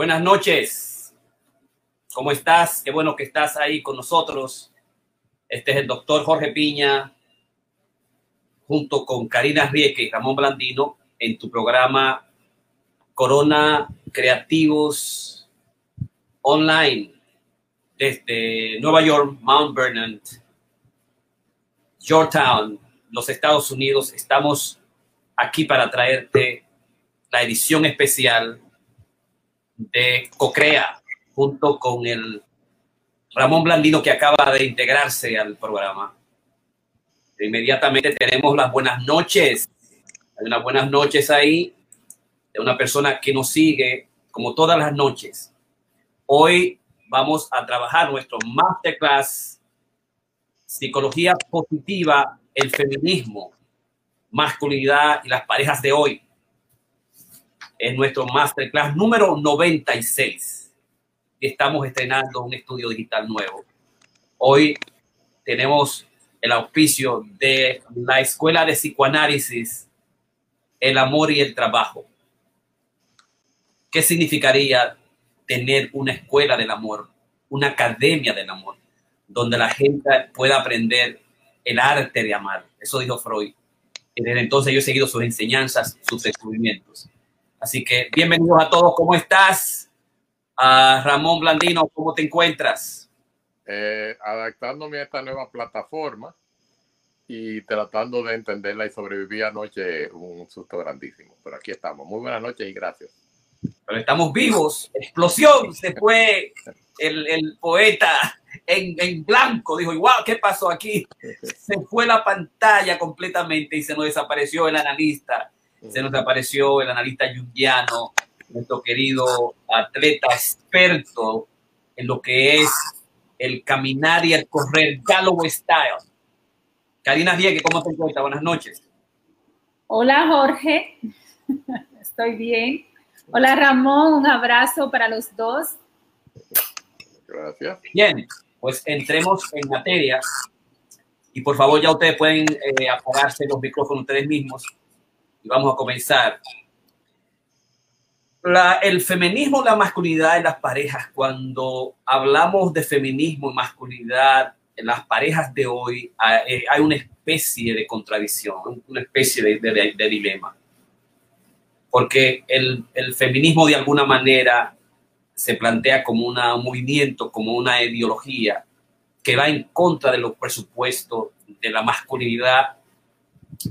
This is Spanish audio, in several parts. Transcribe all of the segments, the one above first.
Buenas noches. ¿Cómo estás? Qué bueno que estás ahí con nosotros. Este es el doctor Jorge Piña, junto con Karina Rieke y Ramón Blandino, en tu programa Corona Creativos Online desde Nueva York, Mount Vernon, Georgetown, los Estados Unidos. Estamos aquí para traerte la edición especial de Cocrea junto con el Ramón Blandino que acaba de integrarse al programa. Inmediatamente tenemos las buenas noches. Hay unas buenas noches ahí de una persona que nos sigue como todas las noches. Hoy vamos a trabajar nuestro masterclass Psicología Positiva, el feminismo, masculinidad y las parejas de hoy. Es nuestro masterclass número 96. Estamos estrenando un estudio digital nuevo. Hoy tenemos el auspicio de la Escuela de Psicoanálisis, el amor y el trabajo. ¿Qué significaría tener una escuela del amor, una academia del amor, donde la gente pueda aprender el arte de amar? Eso dijo Freud. Y desde entonces yo he seguido sus enseñanzas, sus descubrimientos. Así que bienvenidos a todos. ¿Cómo estás? Uh, Ramón Blandino, ¿cómo te encuentras? Eh, adaptándome a esta nueva plataforma y tratando de entenderla y sobrevivir anoche un susto grandísimo. Pero aquí estamos. Muy buenas noches y gracias. Pero estamos vivos. Explosión. Se fue el, el poeta en, en, blanco. Dijo, wow, ¿qué pasó aquí? Se fue la pantalla completamente y se nos desapareció el analista. Se nos desapareció el analista yungiano, nuestro querido atleta experto en lo que es el caminar y el correr, Galloway Style. Karina Diegue, ¿cómo te encuentras? Buenas noches. Hola Jorge, estoy bien. Hola Ramón, un abrazo para los dos. Gracias. Bien, pues entremos en materia y por favor ya ustedes pueden eh, apagarse los micrófonos ustedes mismos y vamos a comenzar. El feminismo, la masculinidad en las parejas, cuando hablamos de feminismo y masculinidad en las parejas de hoy, hay, hay una especie de contradicción, una especie de, dilema. Porque el, el, feminismo de alguna manera se plantea como un movimiento, como una ideología que va en contra de los presupuestos de la masculinidad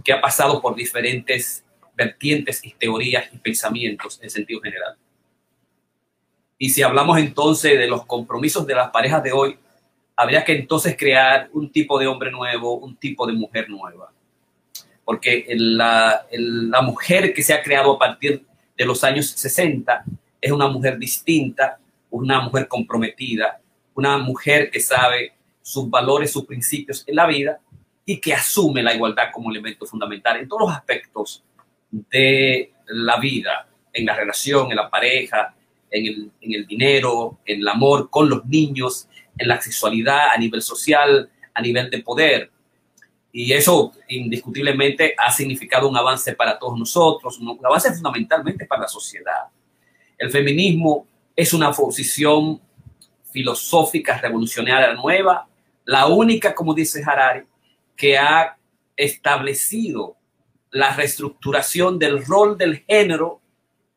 que ha pasado por diferentes vertientes y teorías y pensamientos en sentido general. Y si hablamos entonces de los compromisos de las parejas de hoy, habría que entonces crear un tipo de hombre nuevo, un tipo de mujer nueva. Porque la, la mujer que se ha creado a partir de los años 60 es una mujer distinta, una mujer comprometida, una mujer que sabe sus valores, sus principios en la vida y que asume la igualdad como elemento fundamental en todos los aspectos de la vida, en la relación, en la pareja, en el, en el, dinero, en el amor con los niños, en la sexualidad, a nivel social, a nivel de poder. Y eso indiscutiblemente ha significado un avance para todos nosotros, un avance fundamentalmente para la sociedad. El feminismo es una posición filosófica revolucionaria nueva, la única, como dice Harari, que ha establecido la reestructuración del rol del género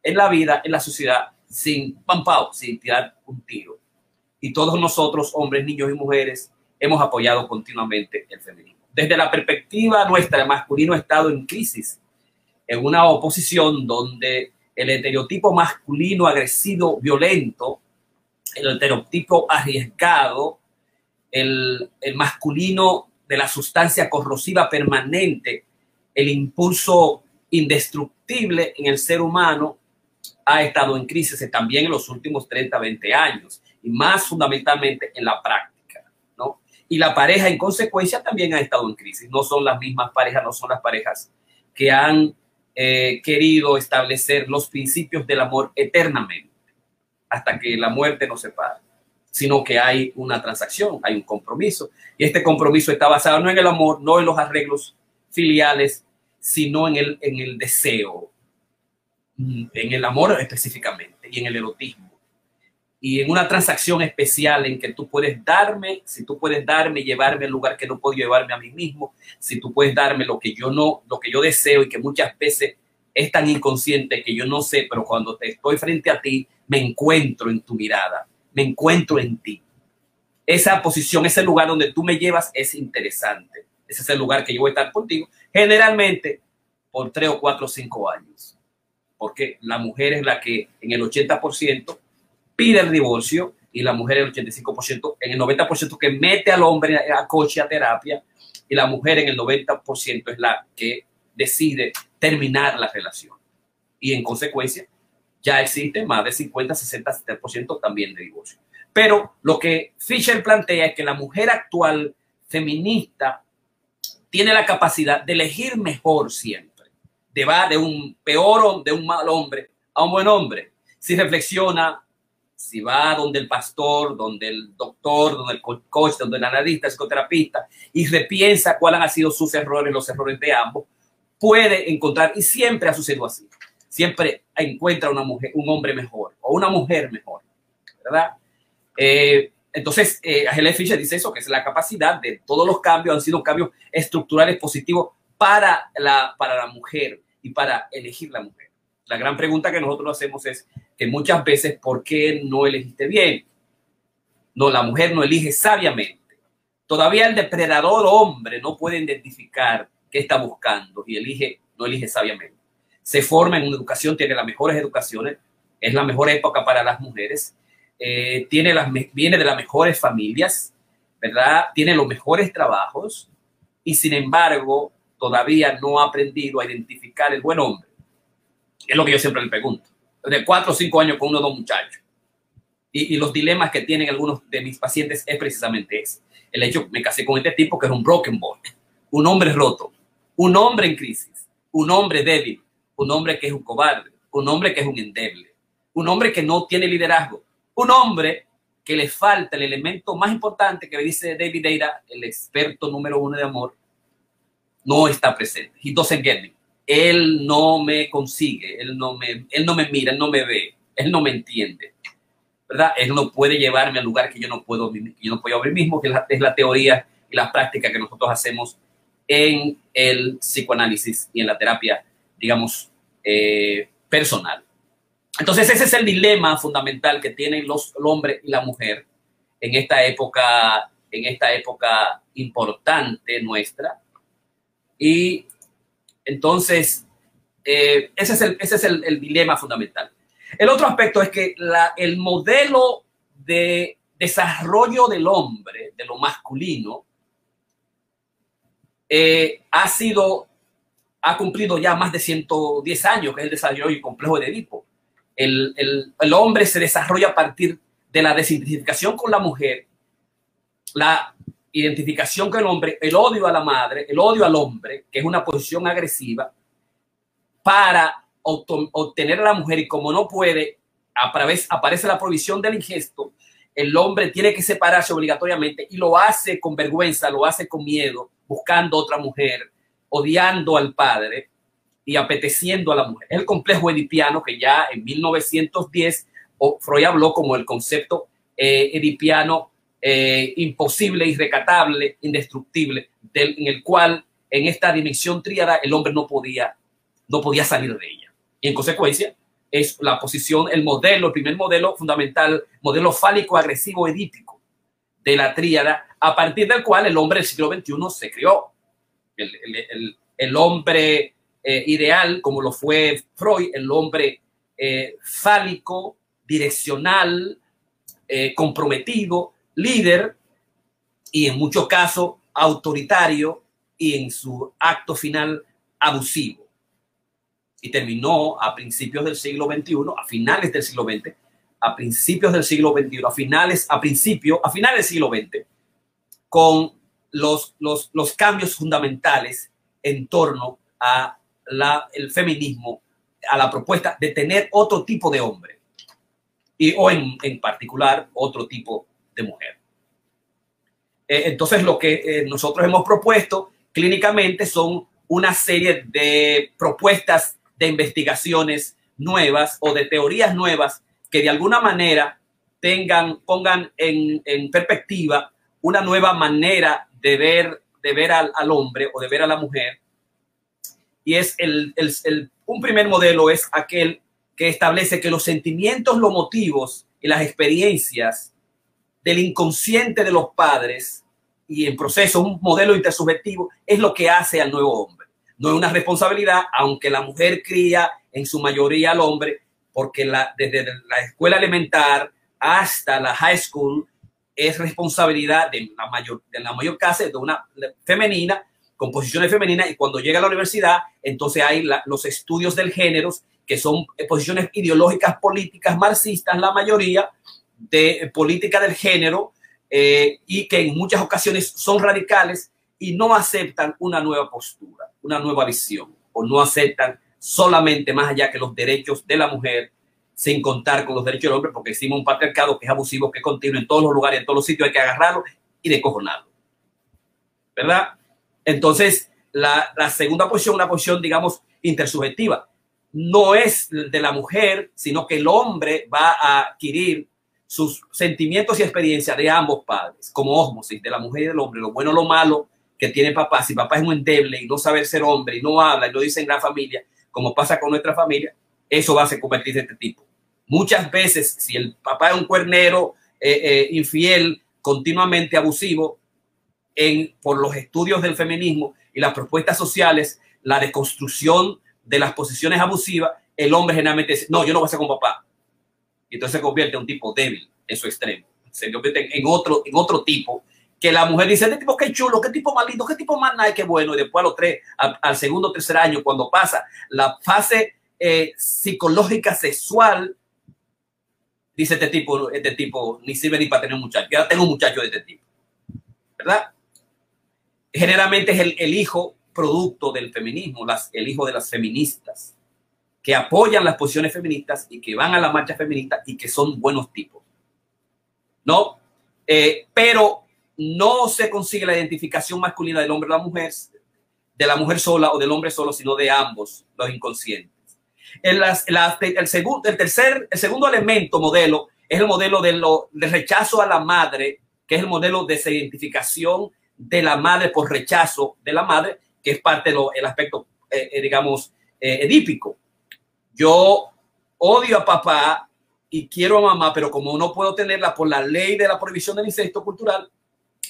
en la vida, en la sociedad, sin pampao, sin tirar un tiro. Y todos nosotros, hombres, niños y mujeres, hemos apoyado continuamente el feminismo. Desde la perspectiva nuestra, el masculino ha estado en crisis, en una oposición donde el estereotipo masculino agresivo, violento, el estereotipo arriesgado, el, el masculino de la sustancia corrosiva permanente, el impulso indestructible en el ser humano ha estado en crisis también en los últimos 30, 20 años y más fundamentalmente en la práctica, ¿no? Y la pareja en consecuencia también ha estado en crisis. No son las mismas parejas, no son las parejas que han eh, querido establecer los principios del amor eternamente hasta que la muerte nos separe sino que hay una transacción, hay un compromiso. Y este compromiso está basado no en el amor, no en los arreglos filiales, sino en el, en el deseo, en el amor específicamente y en el erotismo. y en una transacción especial en que tú puedes darme, si tú puedes darme llevarme al lugar que no puedo llevarme a mí mismo, si tú puedes darme lo que yo no, lo que yo deseo y que muchas veces es tan inconsciente que yo no sé, pero cuando te estoy frente a ti, me encuentro en tu mirada, me encuentro en ti. Esa posición, ese lugar donde tú me llevas es interesante. Ese es el lugar que yo voy a estar contigo, generalmente por tres o cuatro o cinco años. Porque la mujer es la que en el 80% pide el divorcio y la mujer el 85%, en el 90% que mete al hombre a coche, a terapia, y la mujer en el 90% es la que decide terminar la relación. Y en consecuencia, ya existe más de 50, 60, 70% también de divorcio. Pero lo que Fisher plantea es que la mujer actual feminista tiene la capacidad de elegir mejor siempre. De va de un peor, de un mal hombre a un buen hombre. Si reflexiona, si va donde el pastor, donde el doctor, donde el coach, donde el analista, el psicoterapista, y repiensa cuáles han sido sus errores, los errores de ambos, puede encontrar, y siempre ha sucedido así, siempre encuentra una mujer, un hombre mejor o una mujer mejor, ¿verdad? Eh, entonces, eh, Fischer dice eso, que es la capacidad de todos los cambios, han sido cambios estructurales positivos para la, para la mujer y para elegir la mujer. La gran pregunta que nosotros hacemos es que muchas veces, ¿por qué no elegiste bien? No, la mujer no elige sabiamente. Todavía el depredador hombre no puede identificar qué está buscando y elige, no elige sabiamente. Se forma en una educación, tiene las mejores educaciones, es la mejor época para las mujeres, eh, tiene las, viene de las mejores familias, ¿verdad? Tiene los mejores trabajos y sin embargo todavía no ha aprendido a identificar el buen hombre. Es lo que yo siempre le pregunto. De cuatro o cinco años con uno o dos muchachos. Y, los dilemas que tienen algunos de mis pacientes es precisamente ese. El hecho, me casé con este tipo que era un broken boy, un hombre roto, un hombre en crisis, un hombre débil, un hombre que es un cobarde, un hombre que es un endeble, un hombre que no tiene liderazgo, un hombre que le falta el elemento más importante que dice David Deira, el experto número uno de amor, no está presente. He doesn't get me. Él no me consigue, él no me, él no me mira, él no me ve, él no me entiende. ¿Verdad? Él no puede llevarme al lugar que yo no puedo, yo no puedo abrir mismo, que es la, es la teoría y la práctica que nosotros hacemos en el psicoanálisis y en la terapia, digamos, eh, personal. Entonces ese es el dilema fundamental que tienen los, el hombre y la mujer en esta época, en esta época importante nuestra. Y entonces eh, ese es, el, ese es el, dilema fundamental. El otro aspecto es que el modelo de desarrollo del hombre, de lo masculino, eh, ha sido, ha cumplido ya más de 110 años, que es el desarrollo complejo de Edipo. El, el, el, hombre se desarrolla a partir de la desidentificación con la mujer, la identificación con el hombre, el odio a la madre, el odio al hombre, que es una posición agresiva, para obtener a la mujer y como no puede, aparece la provisión del ingesto, el hombre tiene que separarse obligatoriamente y lo hace con vergüenza, lo hace con miedo, buscando otra mujer, odiando al padre y apeteciendo a la mujer. el complejo edipiano que ya en 1910 Freud habló como el concepto eh, edipiano eh, imposible, irrecatable, indestructible, del, en el cual en esta dimensión tríada el hombre no podía, no podía salir de ella. Y en consecuencia es la posición, el modelo, el primer modelo fundamental, modelo fálico agresivo edípico de la tríada, a partir del cual el hombre del siglo XXI se creó. El, hombre eh, ideal, como lo fue Freud, el hombre eh, fálico, direccional, eh, comprometido, líder y en muchos casos autoritario y en su acto final abusivo. Y terminó a principios del siglo XXI, a finales del siglo XX, a principios del siglo XXI, a finales, a principio, a finales del siglo XX, con los, los, los cambios fundamentales en torno a el feminismo, a la propuesta de tener otro tipo de hombre y, o en, en particular otro tipo de mujer. Eh, entonces, lo que eh, nosotros hemos propuesto clínicamente son una serie de propuestas de investigaciones nuevas o de teorías nuevas que de alguna manera tengan, pongan en, en perspectiva una nueva manera de ver, de ver al, al, hombre o de ver a la mujer. Y es el, el, el, un primer modelo es aquel que establece que los sentimientos, los motivos y las experiencias del inconsciente de los padres y en proceso un modelo intersubjetivo es lo que hace al nuevo hombre. No es una responsabilidad, aunque la mujer cría en su mayoría al hombre, porque desde la escuela elementar hasta la high school es responsabilidad de la mayor, de la mayor casa de una femenina con posiciones femeninas y cuando llega a la universidad, entonces hay los estudios del género, que son posiciones ideológicas políticas marxistas, la mayoría de política del género, eh, y que en muchas ocasiones son radicales y no aceptan una nueva postura, una nueva visión, o no aceptan solamente más allá que los derechos de la mujer, sin contar con los derechos del hombre, porque existe un patriarcado que es abusivo, que es continuo en todos los lugares, en todos los sitios, hay que agarrarlo y decojonarlo. ¿Verdad? Entonces, la, segunda posición, una posición, digamos, intersubjetiva, no es de la mujer, sino que el hombre va a adquirir sus sentimientos y experiencias de ambos padres, como osmosis, de la mujer y del hombre, lo bueno, lo malo que tiene papá. Si papá es muy endeble y no sabe ser hombre y no habla y no dice en la familia, como pasa con nuestra familia, eso va a se convertirse en este tipo. Muchas veces, si el papá es un cuernero eh, eh, infiel, continuamente abusivo, por los estudios del feminismo y las propuestas sociales, la deconstrucción de las posiciones abusivas, el hombre generalmente dice, no, yo no voy a ser con papá. Y entonces se convierte en un tipo débil en su extremo. Se convierte en otro, en otro tipo que la mujer dice, este tipo qué chulo, qué tipo más lindo, qué tipo más nice, qué bueno. Y después a los tres, al, al segundo o tercer año, cuando pasa la fase eh, psicológica sexual, dice este tipo, este tipo ni sirve ni para tener un muchacho. Ya tengo un muchacho de este tipo. ¿Verdad? Generalmente es el, el hijo producto del feminismo, las, el hijo de las feministas, que apoyan las posiciones feministas y que van a la marcha feminista y que son buenos tipos. ¿No? Eh, pero no se consigue la identificación masculina del hombre o la mujer, de la mujer sola o del hombre solo, sino de ambos, los inconscientes. El, segundo, el, tercer, el segundo elemento modelo es el modelo de, lo, de rechazo a la madre, que es el modelo de identificación de la madre por rechazo de la madre, que es parte del aspecto, eh, eh, digamos, eh, edípico. Yo odio a papá y quiero a mamá, pero como no puedo tenerla por la ley de la prohibición del incesto cultural,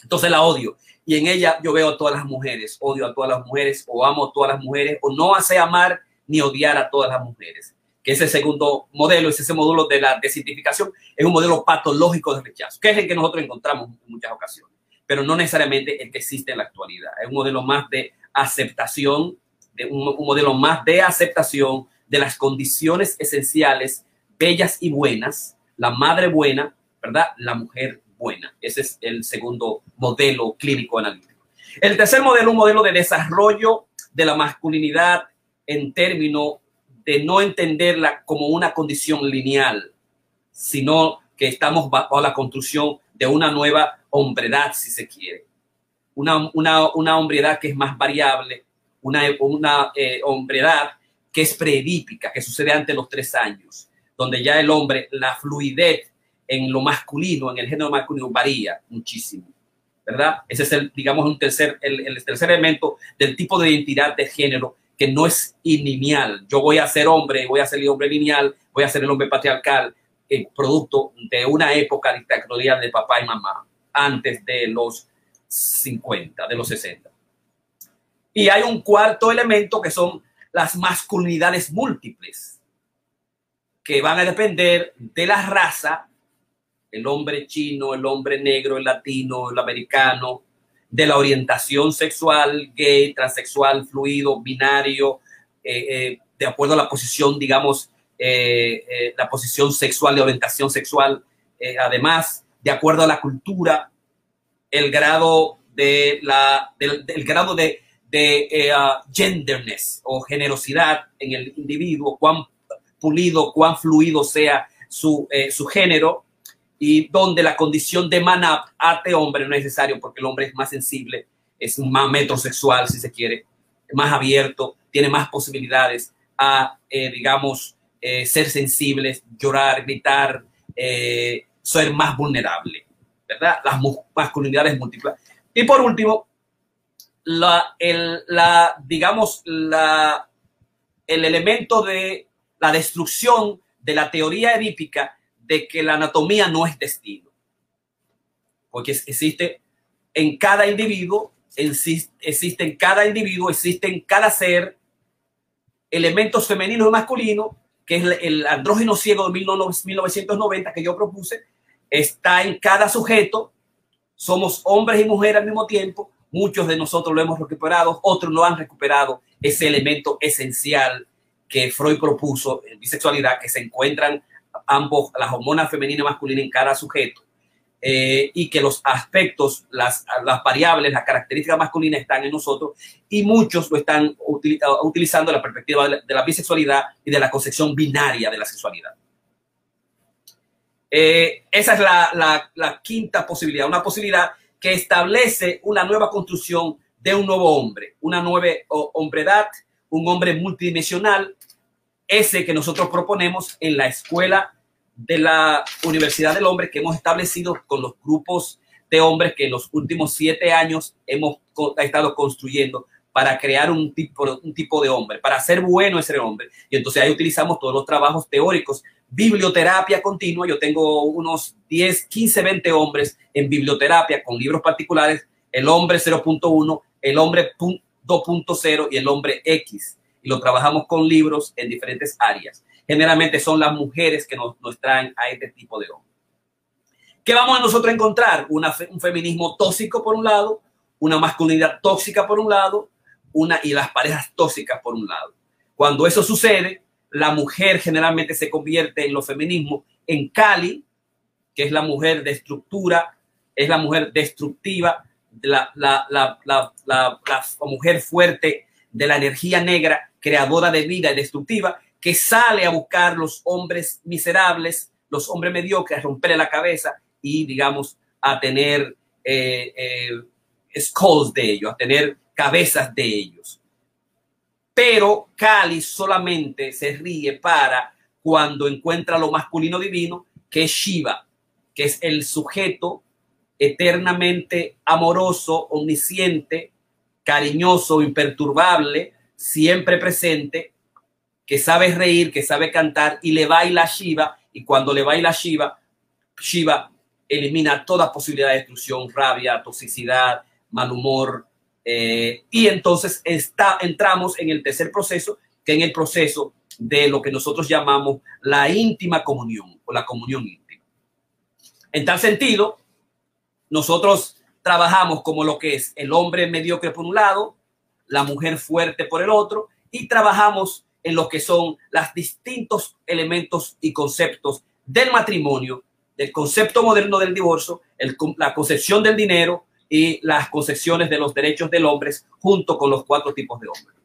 entonces la odio. Y en ella yo veo a todas las mujeres, odio a todas las mujeres, o amo a todas las mujeres, o no hace amar ni odiar a todas las mujeres. Que ese segundo modelo, es ese módulo de la desidentificación, es un modelo patológico de rechazo, que es el que nosotros encontramos en muchas ocasiones, pero no necesariamente el que existe en la actualidad. Es un modelo más de aceptación, de un, un modelo más de aceptación de las condiciones esenciales, bellas y buenas, la madre buena, ¿verdad? La mujer buena. Ese es el segundo modelo clínico analítico. El tercer modelo, un modelo de desarrollo de la masculinidad en términos de no entenderla como una condición lineal, sino que estamos bajo la construcción de una nueva hombredad, si se quiere. Una, una, una hombredad que es más variable, una, una eh, hombredad que es preedípica, que sucede antes de los tres años, donde ya el hombre, la fluidez en lo masculino, en el género masculino, varía muchísimo, ¿verdad? Ese es el, digamos, un tercer, el, el tercer elemento del tipo de identidad de género que no es lineal. Yo voy a ser hombre, voy a ser el hombre lineal, voy a ser el hombre patriarcal, el producto de una época dictatorial de papá y mamá, antes de los 50, de los 60. Y hay un cuarto elemento que son las masculinidades múltiples, que van a depender de la raza, el hombre chino, el hombre negro, el latino, el americano, de la orientación sexual, gay, transexual, fluido, binario, eh, eh, de acuerdo a la posición, digamos, eh, la posición sexual, de orientación sexual, además, de acuerdo a la cultura, el grado de la, del, grado de, de uh, genderness o generosidad en el individuo, cuán pulido, cuán fluido sea su, su género, y donde la condición de manap ate hombre no es necesario porque el hombre es más sensible, es más metrosexual, si se quiere, más abierto, tiene más posibilidades a, eh, digamos, eh, ser sensibles, llorar, gritar, eh, ser más vulnerable, ¿verdad? Las masculinidades múltiples. Y por último, la, el, la, digamos, la, el elemento de la destrucción de la teoría edípica de que la anatomía no es destino. Porque existe en cada individuo, existe en cada individuo, existe en cada ser elementos femeninos y masculinos, que es el andrógeno ciego de 1990 que yo propuse, está en cada sujeto. Somos hombres y mujeres al mismo tiempo. Muchos de nosotros lo hemos recuperado, otros no han recuperado ese elemento esencial que Freud propuso bisexualidad, que se encuentran ambos, las hormonas femeninas y masculinas en cada sujeto. Eh, y que los aspectos, las, las, variables, las características masculinas están en nosotros y muchos lo están utilizando la perspectiva de la, bisexualidad y de la concepción binaria de la sexualidad. Eh, esa es la, la, la, quinta posibilidad, una posibilidad que establece una nueva construcción de un nuevo hombre, una nueva hombredad, un hombre multidimensional, ese que nosotros proponemos en la escuela de la Universidad del Hombre que hemos establecido con los grupos de hombres que en los últimos siete años hemos estado construyendo para crear un tipo, un tipo de hombre, para ser bueno ese hombre. Y entonces ahí utilizamos todos los trabajos teóricos, biblioterapia continua. Yo tengo unos 10, 15, 20 hombres en biblioterapia con libros particulares, el hombre 0.1, el hombre 2.0 y el hombre X. Y lo trabajamos con libros en diferentes áreas generalmente son las mujeres que nos, traen a este tipo de hombre. ¿Qué vamos a nosotros encontrar? un feminismo tóxico por un lado, una masculinidad tóxica por un lado, una y las parejas tóxicas por un lado. Cuando eso sucede, la mujer generalmente se convierte en lo feminismo en Cali, que es la mujer de estructura, es la mujer destructiva, la, la, la, la, mujer fuerte de la energía negra, creadora de vida y destructiva, que sale a buscar los hombres miserables, los hombres mediocres, a romperle la cabeza y, digamos, a tener eh, eh, de ellos, a tener cabezas de ellos. Pero Cali solamente se ríe para cuando encuentra lo masculino divino, que es Shiva, que es el sujeto eternamente amoroso, omnisciente, cariñoso, imperturbable, siempre presente, que sabe reír, que sabe cantar y le baila Shiva. Y cuando le baila Shiva, Shiva elimina toda posibilidad de destrucción, rabia, toxicidad, mal humor. Eh, y entonces está, entramos en el tercer proceso, que es el proceso de lo que nosotros llamamos la íntima comunión o la comunión íntima. En tal sentido, nosotros trabajamos como lo que es el hombre mediocre por un lado, la mujer fuerte por el otro, y trabajamos en lo que son los distintos elementos y conceptos del matrimonio, del concepto moderno del divorcio, la concepción del dinero y las concepciones de los derechos del hombre junto con los cuatro tipos de hombres.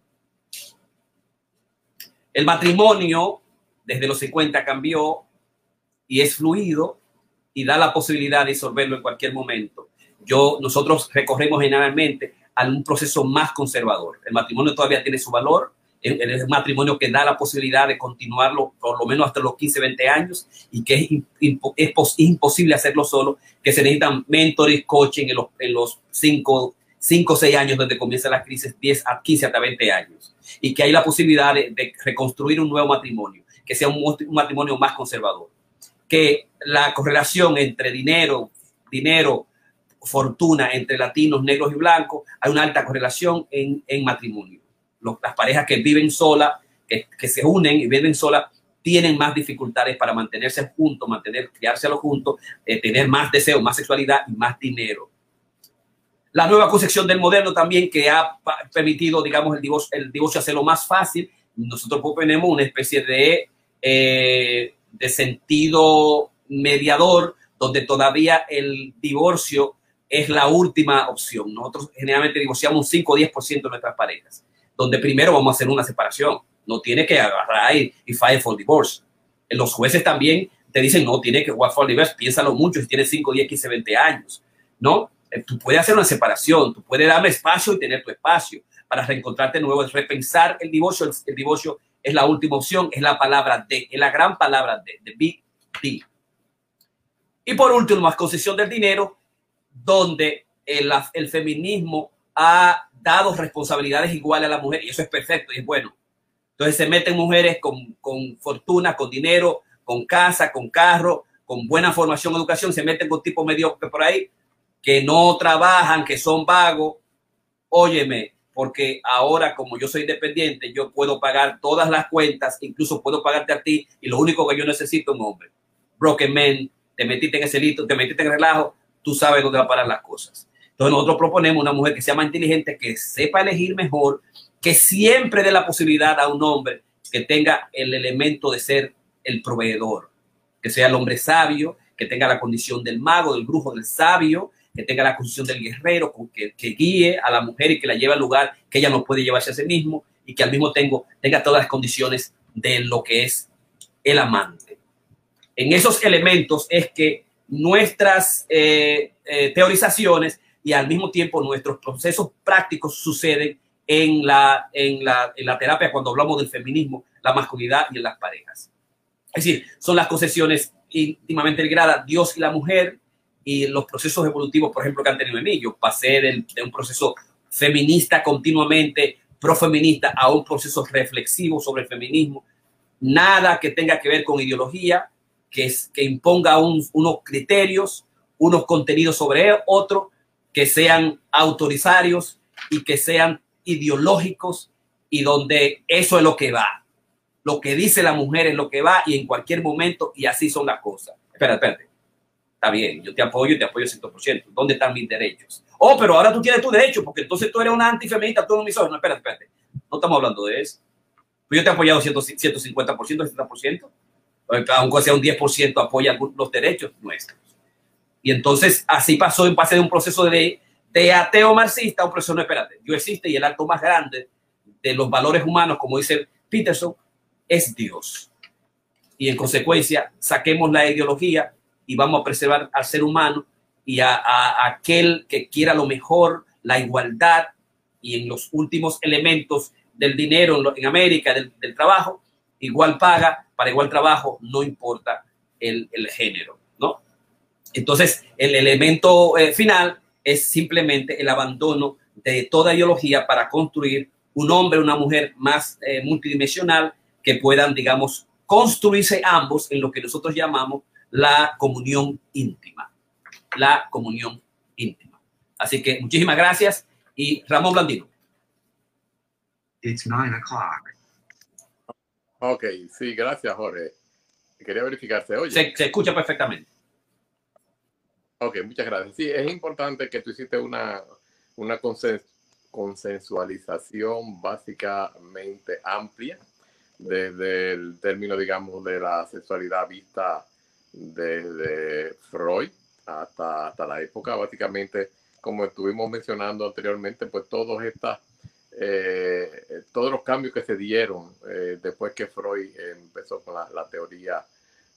El matrimonio desde los 50 cambió y es fluido y da la posibilidad de disolverlo en cualquier momento. Yo, nosotros recorremos generalmente a un proceso más conservador. El matrimonio todavía tiene su valor, es un matrimonio que da la posibilidad de continuarlo por lo menos hasta los 15, 20 años y que es, es imposible hacerlo solo, que se necesitan mentores, coaching en los, en los 5, 5 6 años donde comienza la crisis, 10 a 15 hasta 20 años. Y que hay la posibilidad de, reconstruir un nuevo matrimonio, que sea un, un matrimonio más conservador. Que la correlación entre dinero, dinero, fortuna entre latinos, negros y blancos, hay una alta correlación en, en matrimonio las parejas que viven sola, que, se unen y viven sola, tienen más dificultades para mantenerse juntos, mantener, criarse a los juntos, eh, tener más deseo, más sexualidad y más dinero. La nueva concepción del moderno también que ha permitido, digamos, el divorcio, el divorcio hacerlo más fácil. Nosotros proponemos una especie de, eh, de sentido mediador donde todavía el divorcio es la última opción. Nosotros generalmente divorciamos un 5 o 10% de nuestras parejas donde primero vamos a hacer una separación. No tiene que agarrar y, y file for divorce. Los jueces también te dicen, no, tiene que jugar for divorce, piénsalo mucho si tienes 5, 10, 15, 20 años, ¿no? Eh, tú puedes hacer una separación, tú puedes darme espacio y tener tu espacio para reencontrarte nuevo, repensar el divorcio. El, divorcio es la última opción, es la palabra de, es la gran palabra de, de Big D. Y por último, la concesión del dinero, donde el, feminismo ha dado responsabilidades iguales a la mujer y eso es perfecto y es bueno. Entonces se meten mujeres con, fortuna, con dinero, con casa, con carro, con buena formación, educación, se meten con tipos mediocres por ahí que no trabajan, que son vagos. Óyeme, porque ahora como yo soy independiente, yo puedo pagar todas las cuentas, incluso puedo pagarte a ti y lo único que yo necesito es un hombre. Broken man, te metiste en ese lito, te metiste en relajo, tú sabes dónde va a parar las cosas. Entonces nosotros proponemos una mujer que sea más inteligente, que sepa elegir mejor, que siempre dé la posibilidad a un hombre que tenga el elemento de ser el proveedor, que sea el hombre sabio, que tenga la condición del mago, del brujo, del sabio, que tenga la condición del guerrero, que, guíe a la mujer y que la lleve al lugar que ella no puede llevarse a sí mismo y que al mismo tiempo tenga todas las condiciones de lo que es el amante. En esos elementos es que nuestras eh, eh, teorizaciones y al mismo tiempo nuestros procesos prácticos suceden en la, en, la, en la terapia cuando hablamos del feminismo, la masculinidad y en las parejas. Es decir, son las concesiones íntimamente ligadas, Dios y la mujer, y los procesos evolutivos, por ejemplo, que han tenido en mí. Yo pasé de, de un proceso feminista continuamente, profeminista, a un proceso reflexivo sobre el feminismo. Nada que tenga que ver con ideología, que, es, que imponga un, unos criterios, unos contenidos sobre otro, que sean autorizarios y que sean ideológicos y donde eso es lo que va. Lo que dice la mujer es lo que va y en cualquier momento y así son las cosas. Espera, espérate. Está bien, yo te apoyo y te apoyo 100%. ¿Dónde están mis derechos? Oh, pero ahora tú tienes tu derecho porque entonces tú eres una antifeminista, tú eres un misógino. No, espérate, espérate. No estamos hablando de eso. Pues yo te he apoyado 150%, 70%. Aunque sea un 10% apoya los derechos nuestros. Y entonces así pasó base de un proceso de, de ateo marxista, un proceso, no, espérate, yo existe y el acto más grande de los valores humanos, como dice Peterson, es Dios. Y en consecuencia, saquemos la ideología y vamos a preservar al ser humano y a, a, a aquel que quiera lo mejor, la igualdad y en los últimos elementos del dinero en, en América, del, del, trabajo, igual paga para igual trabajo, no importa el, el género. Entonces, el elemento eh, final es simplemente el abandono de toda ideología para construir un hombre, una mujer más eh, multidimensional que puedan, digamos, construirse ambos en lo que nosotros llamamos la comunión íntima. La comunión íntima. Así que muchísimas gracias y Ramón Blandino. It's nine o'clock. Ok, sí, gracias, Jorge. Quería verificarse. Oye. Se, se escucha perfectamente. Ok, muchas gracias. Sí, es importante que tú hiciste una, una consens consensualización básicamente amplia desde el término, digamos, de la sexualidad vista desde Freud hasta, hasta la época. Básicamente, como estuvimos mencionando anteriormente, pues todos estas, eh, todos los cambios que se dieron eh, después que Freud empezó con la, la teoría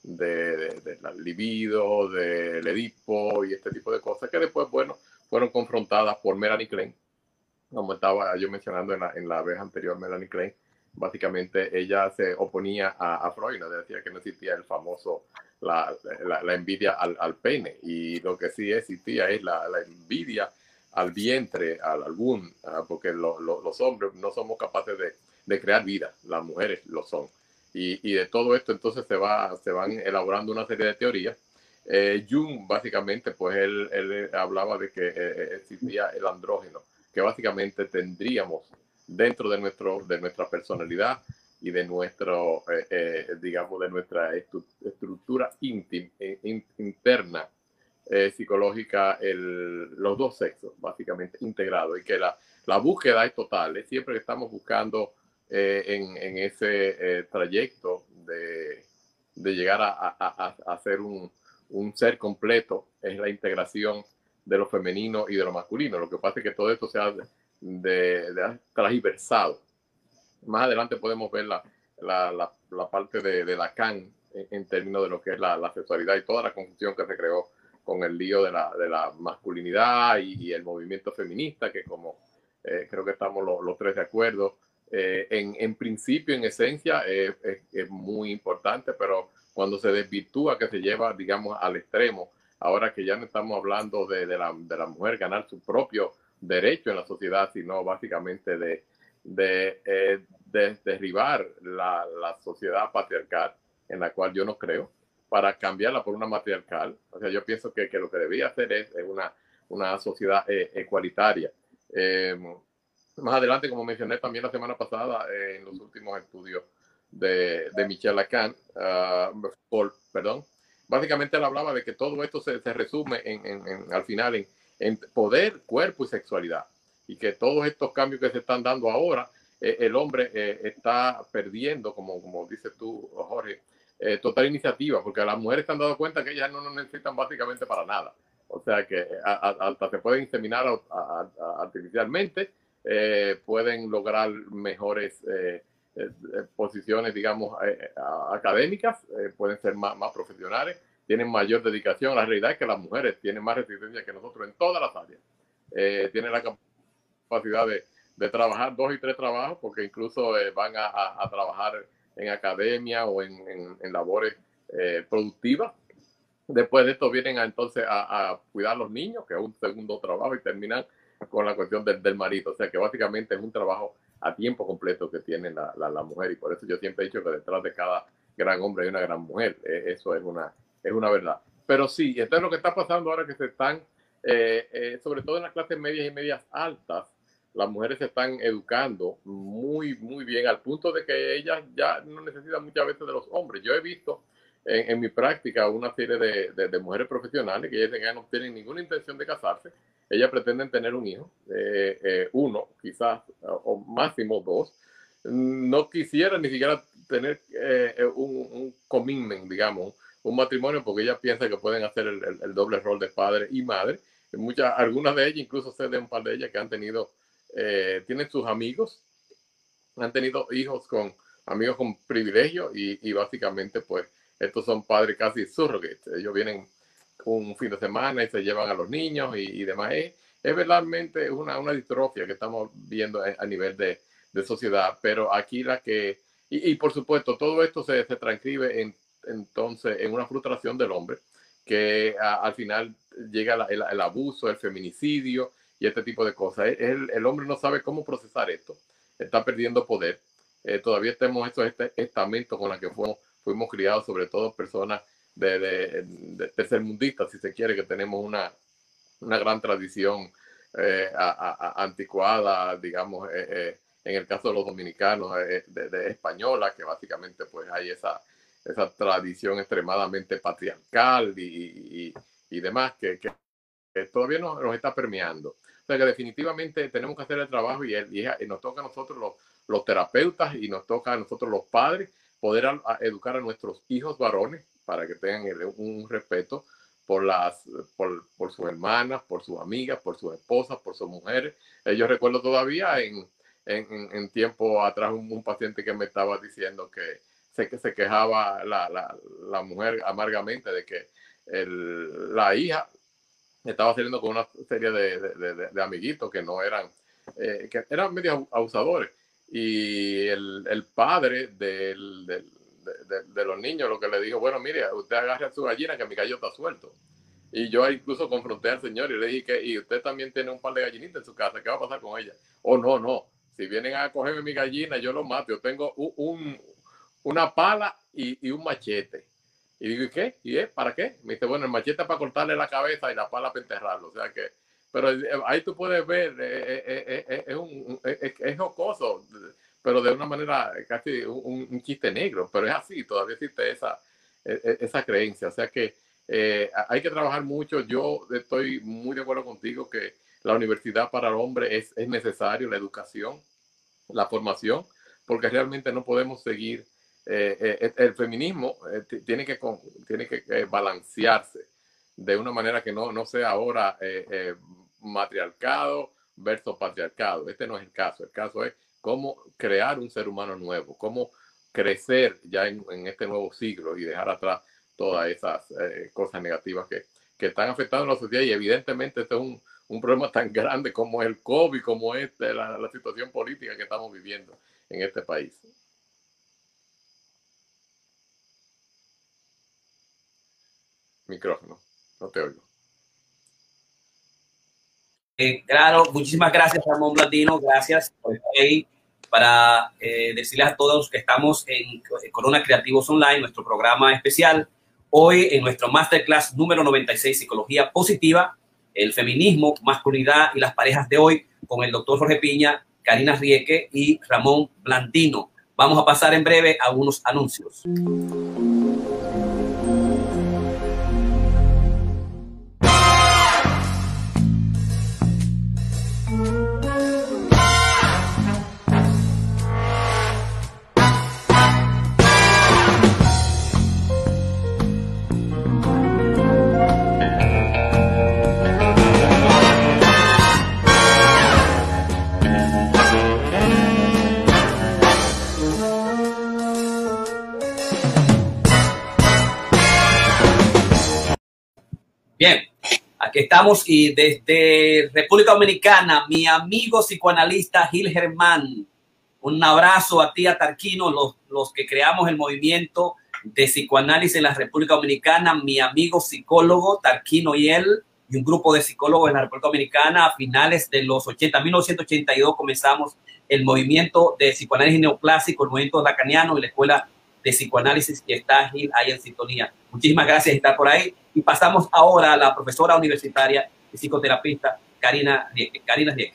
de, de, de libido, del Edipo y este tipo de cosas que después, bueno, fueron confrontadas por Melanie Klein, como estaba yo mencionando en la, en la vez anterior, Melanie Klein, básicamente ella se oponía a, a Freud, ¿no? decía que no existía el famoso, la, la, la envidia al, al, pene, y lo que sí existía es la envidia al vientre, al algún, porque lo, lo, los hombres no somos capaces de, de crear vida, las mujeres lo son. Y, y, de todo esto entonces se, va, se van elaborando una serie de teorías. Eh, Jung básicamente, pues él, él hablaba de que eh, existía el andrógeno, que básicamente tendríamos dentro de, nuestro, de nuestra personalidad y de nuestro, eh, eh digamos, de nuestra estructura íntima, in, interna eh, psicológica, el, los dos sexos, básicamente integrados, y que la, la búsqueda es total, siempre que estamos buscando eh, en, en, ese eh, trayecto de, de llegar a, a, a, ser un, un, ser completo es la integración de lo femenino y de lo masculino. Lo que pasa es que todo esto se ha de, de, transversado. Más adelante podemos ver la, la, la, parte de, de Lacan en, en, términos de lo que es la, la, sexualidad y toda la confusión que se creó con el lío de la, de la masculinidad y, el movimiento feminista, que como eh, creo que estamos los, tres de acuerdo, eh, en, en, principio, en esencia, es, es, muy importante, pero cuando se desvirtúa, que se lleva, digamos, al extremo, ahora que ya no estamos hablando de, de, la, de la mujer ganar su propio derecho en la sociedad, sino básicamente de, de, eh, de derribar la, la, sociedad patriarcal, en la cual yo no creo, para cambiarla por una matriarcal. O sea, yo pienso que, que lo que debía hacer es, es una, una sociedad eh. Eh, más adelante, como mencioné también la semana pasada eh, en los últimos estudios de, de Lacan, uh, Paul, perdón, básicamente él hablaba de que todo esto se, se resume en, en, en, al final en, en, poder, cuerpo y sexualidad. Y que todos estos cambios que se están dando ahora, eh, el hombre eh, está perdiendo, como, como dices tú, Jorge, eh, total iniciativa, porque las mujeres se han dado cuenta que ellas no nos necesitan básicamente para nada. O sea que hasta se pueden inseminar a, a, artificialmente, pueden lograr mejores posiciones, digamos, académicas, pueden ser más, más profesionales tienen mayor dedicación. La realidad es que las mujeres tienen más resistencia que nosotros en todas las áreas. Eh, tienen la capacidad de, de, trabajar dos y tres trabajos porque incluso eh, van a, a, a, trabajar en academia o en, en, en labores eh, productivas. Después de esto vienen a, entonces a, cuidar a los niños, que es un segundo trabajo, y terminan con la cuestión del, del marido. O sea que básicamente es un trabajo a tiempo completo que tiene la, la, la, mujer y por eso yo siempre he dicho que detrás de cada gran hombre hay una gran mujer. Eh, eso es una, es una verdad. Pero sí, esto es lo que está pasando ahora que se están, eh, eh, sobre todo en las clases medias y medias altas, las mujeres se están educando muy, muy bien, al punto de que ellas ya no necesitan muchas veces de los hombres. Yo he visto en, mi práctica una serie de, mujeres profesionales que dicen no tienen ninguna intención de casarse, ellas pretenden tener un hijo, eh, eh, uno quizás, o máximo dos, no quisieran ni siquiera tener eh, un, un commitment, digamos, un matrimonio porque ella piensa que pueden hacer el, el, el, doble rol de padre y madre. Muchas, algunas de ellas, incluso sé de un par de ellas que han tenido, eh, tienen sus amigos, han tenido hijos con amigos con privilegio y, básicamente pues estos son padres casi surrogates. Ellos vienen un fin de semana y se llevan a los niños y, demás. Es, es verdaderamente una, una distrofia que estamos viendo a, nivel de, sociedad, pero aquí la que, y, por supuesto, todo esto se, se transcribe en entonces en una frustración del hombre que al final llega la, el, el, abuso, el feminicidio y este tipo de cosas. El, el, hombre no sabe cómo procesar esto, está perdiendo poder. Eh, todavía tenemos estos este estamentos con los que fuimos, fuimos criados, sobre todo personas de, de, de tercermundistas, si se quiere, que tenemos una, una gran tradición eh, anticuada, digamos, eh, en el caso de los dominicanos, eh, de, española, que básicamente pues hay esa esa tradición extremadamente patriarcal y, y, y demás que, que, todavía nos, está permeando. Que definitivamente tenemos que hacer el trabajo y, y, y nos toca a nosotros los, terapeutas y nos toca a nosotros los padres poder educar a nuestros hijos varones para que tengan un respeto por, las, por, por, sus hermanas, por sus amigas, por sus esposas, por sus mujeres. Eh, yo recuerdo todavía en, en, tiempo atrás un, paciente que me estaba diciendo que, se, se quejaba la, la, la, mujer amargamente de que el, la hija estaba saliendo con una serie de, de, de, amiguitos que no eran, eh, que eran medio abusadores. Y el, el padre del, del, de, los niños lo que le dijo, bueno, mire, usted agarre a su gallina que mi gallo está suelto. Y yo incluso confronté al señor y le dije que, y usted también tiene un par de gallinitas en su casa, ¿qué va a pasar con ella? Oh, no, no, si vienen a cogerme mi gallina, yo lo mato. Yo tengo un, un, una pala y, un machete. Y digo, ¿y qué? ¿Y es? ¿Para qué? Me dice, bueno, el machete para cortarle la cabeza y la pala para enterrarlo. O sea que, pero eh, ahí tú puedes ver, eh, eh, eh, es, un, es, es jocoso, pero de una manera casi un, un, chiste negro, pero es así, todavía existe esa, e, e, esa creencia. O sea que eh, hay que trabajar mucho. Yo estoy muy de acuerdo contigo que la universidad para el hombre es, es necesario, la educación, la formación, porque realmente no podemos seguir eh, eh, el feminismo eh, tiene que, eh, balancearse de una manera que no, sea ahora eh, eh, matriarcado versus patriarcado. Este no es el caso. El caso es cómo crear un ser humano nuevo, cómo crecer ya en, este nuevo siglo y dejar atrás todas esas cosas negativas que, están afectando a la sociedad. Y evidentemente este es un, un problema tan grande como el COVID, como este, la situación política que estamos viviendo en este país. Micrófono. no te oigo. Eh, claro, muchísimas gracias, Ramón Blandino. Gracias por estar ahí para eh, decirles a todos que estamos en Corona Creativos Online, nuestro programa especial. Hoy en nuestro Masterclass número 96, Psicología Positiva, el feminismo, masculinidad y las parejas de hoy, con el doctor Jorge Piña, Karina Rieke y Ramón Blandino. Vamos a pasar en breve a unos anuncios. Bien, aquí estamos y desde República Dominicana, mi amigo psicoanalista Gil Germán, un abrazo a ti, a Tarquino, los, los que creamos el movimiento de psicoanálisis en la República Dominicana, mi amigo psicólogo Tarquino y él, y un grupo de psicólogos en la República Dominicana a finales de los 80, 1982 comenzamos el movimiento de psicoanálisis neoclásico, el movimiento lacaniano y la escuela de psicoanálisis que está Gil ahí en sintonía. Muchísimas gracias por estar por ahí. Y pasamos ahora a la profesora universitaria y psicoterapista Karina Rieke. Karina Rieke.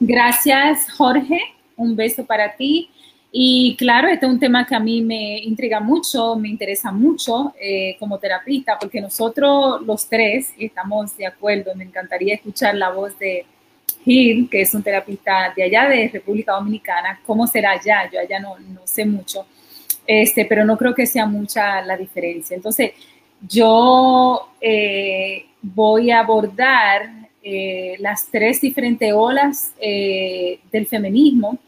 Gracias, Jorge. Un beso para ti. Y claro, este es un tema que a mí me intriga mucho, me interesa mucho eh, como terapista, porque nosotros los tres estamos de acuerdo. Me encantaría escuchar la voz de Gil, que es un terapista de allá de República Dominicana. ¿Cómo será allá? Yo allá no, no sé mucho este, pero no creo que sea mucha la diferencia. Entonces, yo eh, voy a abordar eh, las tres diferentes olas eh, del feminismo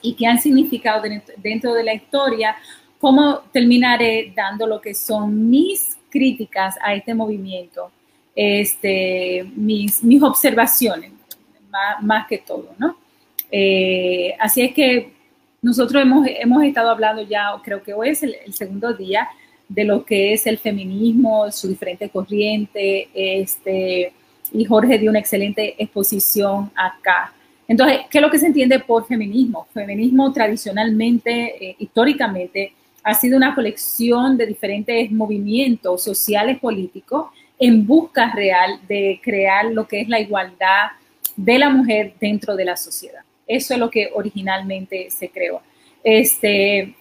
y qué han significado dentro, de la historia, cómo terminaré dando lo que son mis críticas a este movimiento, este, mis, mis observaciones, más, que todo, ¿no? así es que nosotros hemos, hemos estado hablando ya, creo que hoy es el, segundo día, de lo que es el feminismo, su diferente corriente, este, y Jorge dio una excelente exposición acá. Entonces, ¿qué es lo que se entiende por feminismo? Feminismo tradicionalmente, eh, históricamente, ha sido una colección de diferentes movimientos sociales políticos en busca real de crear lo que es la igualdad de la mujer dentro de la sociedad. Eso es lo que originalmente se creó. Este,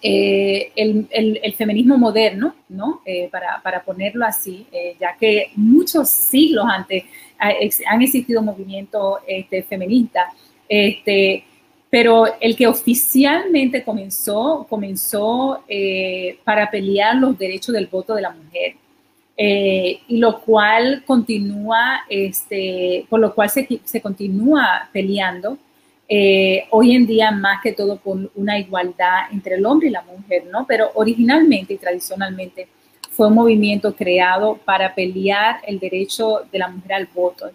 eh, el, feminismo moderno, ¿no? Eh, para, ponerlo así, eh, ya que muchos siglos antes han existido movimientos este, feministas, este, pero el que oficialmente comenzó, comenzó para pelear los derechos del voto de la mujer. Y lo cual continúa, este, por lo cual se, se continúa peleando eh, hoy en día más que todo por una igualdad entre el hombre y la mujer, ¿no? Pero originalmente y tradicionalmente fue un movimiento creado para pelear el derecho de la mujer al voto.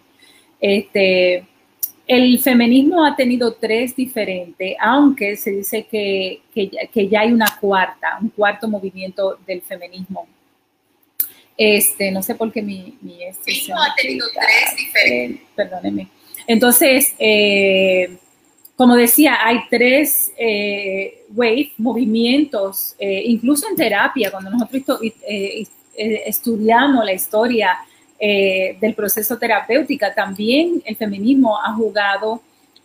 Este, el feminismo ha tenido tres diferentes, aunque se dice que, que, ya hay una cuarta, un cuarto movimiento del feminismo. Este, no sé por qué mi... mi este ha tenido tres diferentes. Eh, perdónenme. Entonces, eh, como decía, hay tres eh, waves, movimientos, eh, incluso en terapia, cuando nosotros eh, estudiamos la historia del proceso terapéutico, también el feminismo ha jugado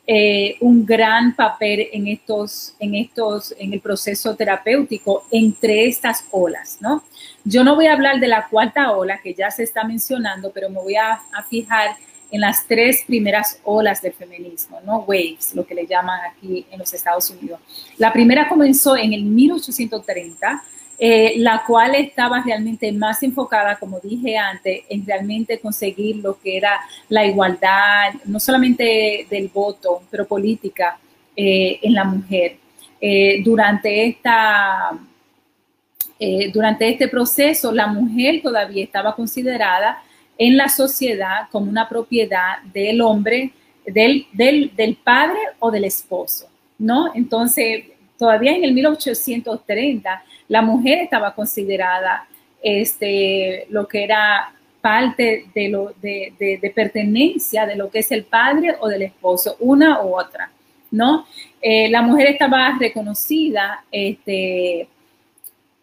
un gran papel en estos, en estos, en el proceso terapéutico entre estas olas, ¿no? Yo no voy a hablar de la cuarta ola que ya se está mencionando, pero me voy a, a fijar en las tres primeras olas del feminismo, ¿no? Waves, lo que le llaman aquí en los Estados Unidos. La primera comenzó en el 1830, eh, la cual estaba realmente más enfocada, como dije antes, en realmente conseguir lo que era la igualdad, no solamente del voto, pero política eh, en la mujer. Eh, durante esta... durante este proceso, la mujer todavía estaba considerada en la sociedad como una propiedad del hombre, del, del, padre o del esposo, ¿no? Entonces, todavía en el 1830 la mujer estaba considerada este, lo que era parte de, lo, de, de, pertenencia de lo que es el padre o del esposo, una u otra, ¿no? Eh, la mujer estaba reconocida, este,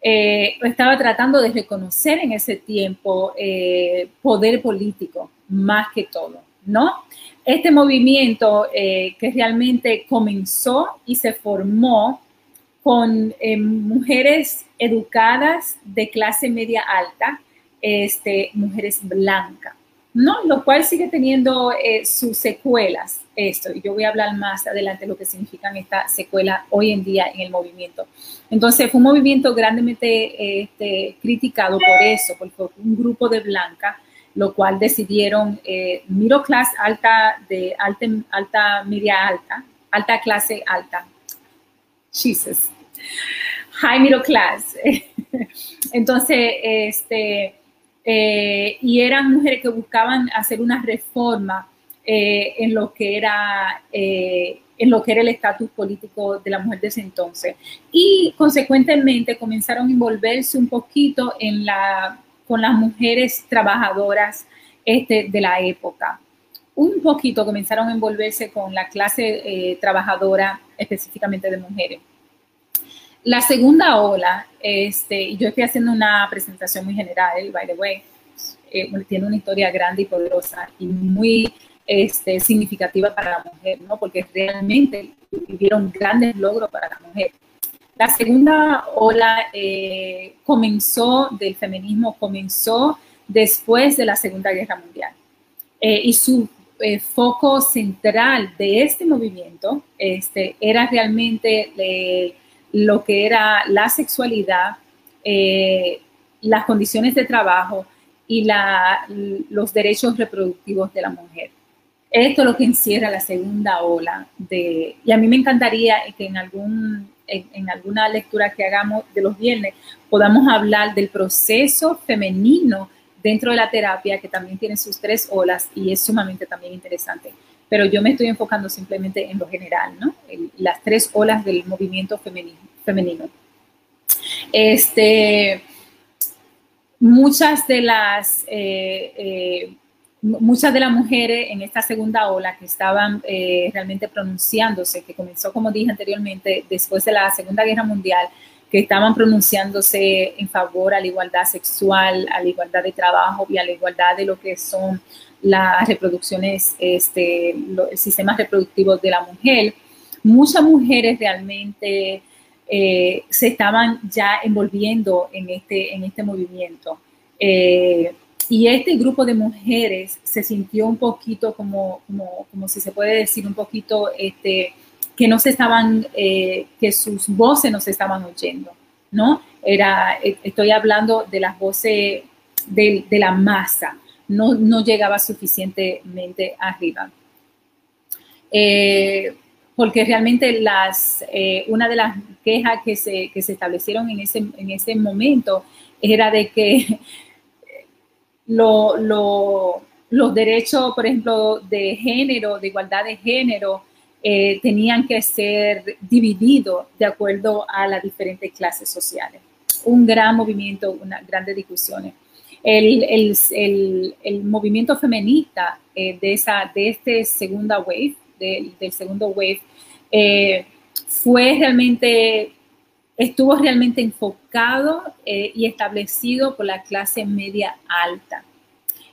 eh, estaba tratando de reconocer en ese tiempo eh, poder político, más que todo, ¿no? Este movimiento que realmente comenzó y se formó con eh, mujeres educadas de clase media alta, este, mujeres blancas, ¿no? Lo cual sigue teniendo eh, sus secuelas, esto, y yo voy a hablar más adelante lo que significan estas secuelas hoy en día en el movimiento. Entonces, fue un movimiento grandemente este, criticado por eso, fue un grupo de blancas, lo cual decidieron eh, middle class alta, de alta, alta, media alta, alta clase alta. Jesus. High middle class. Entonces, este, eh, y eran mujeres que buscaban hacer una reforma eh, en lo que era eh, en lo que era el estatus político de la mujer de ese entonces y consecuentemente comenzaron a envolverse un poquito en la con las mujeres trabajadoras este, de la época. Un poquito comenzaron a envolverse con la clase eh, trabajadora específicamente de mujeres. La segunda ola, este, yo estoy haciendo una presentación muy general, by the way, eh, tiene una historia grande y poderosa y muy este, significativa para la mujer, ¿no? Porque realmente vivieron grandes logros para la mujer. La segunda ola eh, comenzó del feminismo, comenzó después de la Segunda Guerra Mundial. Eh, y su eh, foco central de este movimiento este, era realmente eh, lo que era la sexualidad, eh, las condiciones de trabajo y la, los derechos reproductivos de la mujer. Esto es lo que encierra la segunda ola de, y a mí me encantaría que en algún en, en, alguna lectura que hagamos de los viernes podamos hablar del proceso femenino dentro de la terapia que también tiene sus tres olas y es sumamente también interesante. Pero yo me estoy enfocando simplemente en lo general, ¿no? Las tres olas del movimiento femenino. femenino. Este, muchas de las eh, eh, muchas de las mujeres en esta segunda ola que estaban eh, realmente pronunciándose, que comenzó, como dije anteriormente, después de la Segunda Guerra Mundial, que estaban pronunciándose en favor a la igualdad sexual, a la igualdad de trabajo y a la igualdad de lo que son las reproducciones, este, lo, el sistema reproductivo de la mujer, muchas mujeres realmente eh, se estaban ya envolviendo en este, en este movimiento. Eh, y este grupo de mujeres se sintió un poquito como, como, como si se puede decir, un poquito este, que no se estaban, eh, que sus voces no se estaban oyendo, ¿no? Era, estoy hablando de las voces de, de la masa, no, no, llegaba suficientemente arriba. Eh, porque realmente las, eh, una de las quejas que se, que se establecieron en ese, en ese momento era de que lo, lo, los derechos, por ejemplo, de género, de igualdad de género, eh, tenían que ser divididos de acuerdo a las diferentes clases sociales. Un gran movimiento, unas grandes discusiones. El, el, el, el movimiento feminista eh, de, esa, de este segunda wave, de, del segundo wave, eh, fue realmente, estuvo realmente enfocado eh, y establecido por la clase media alta.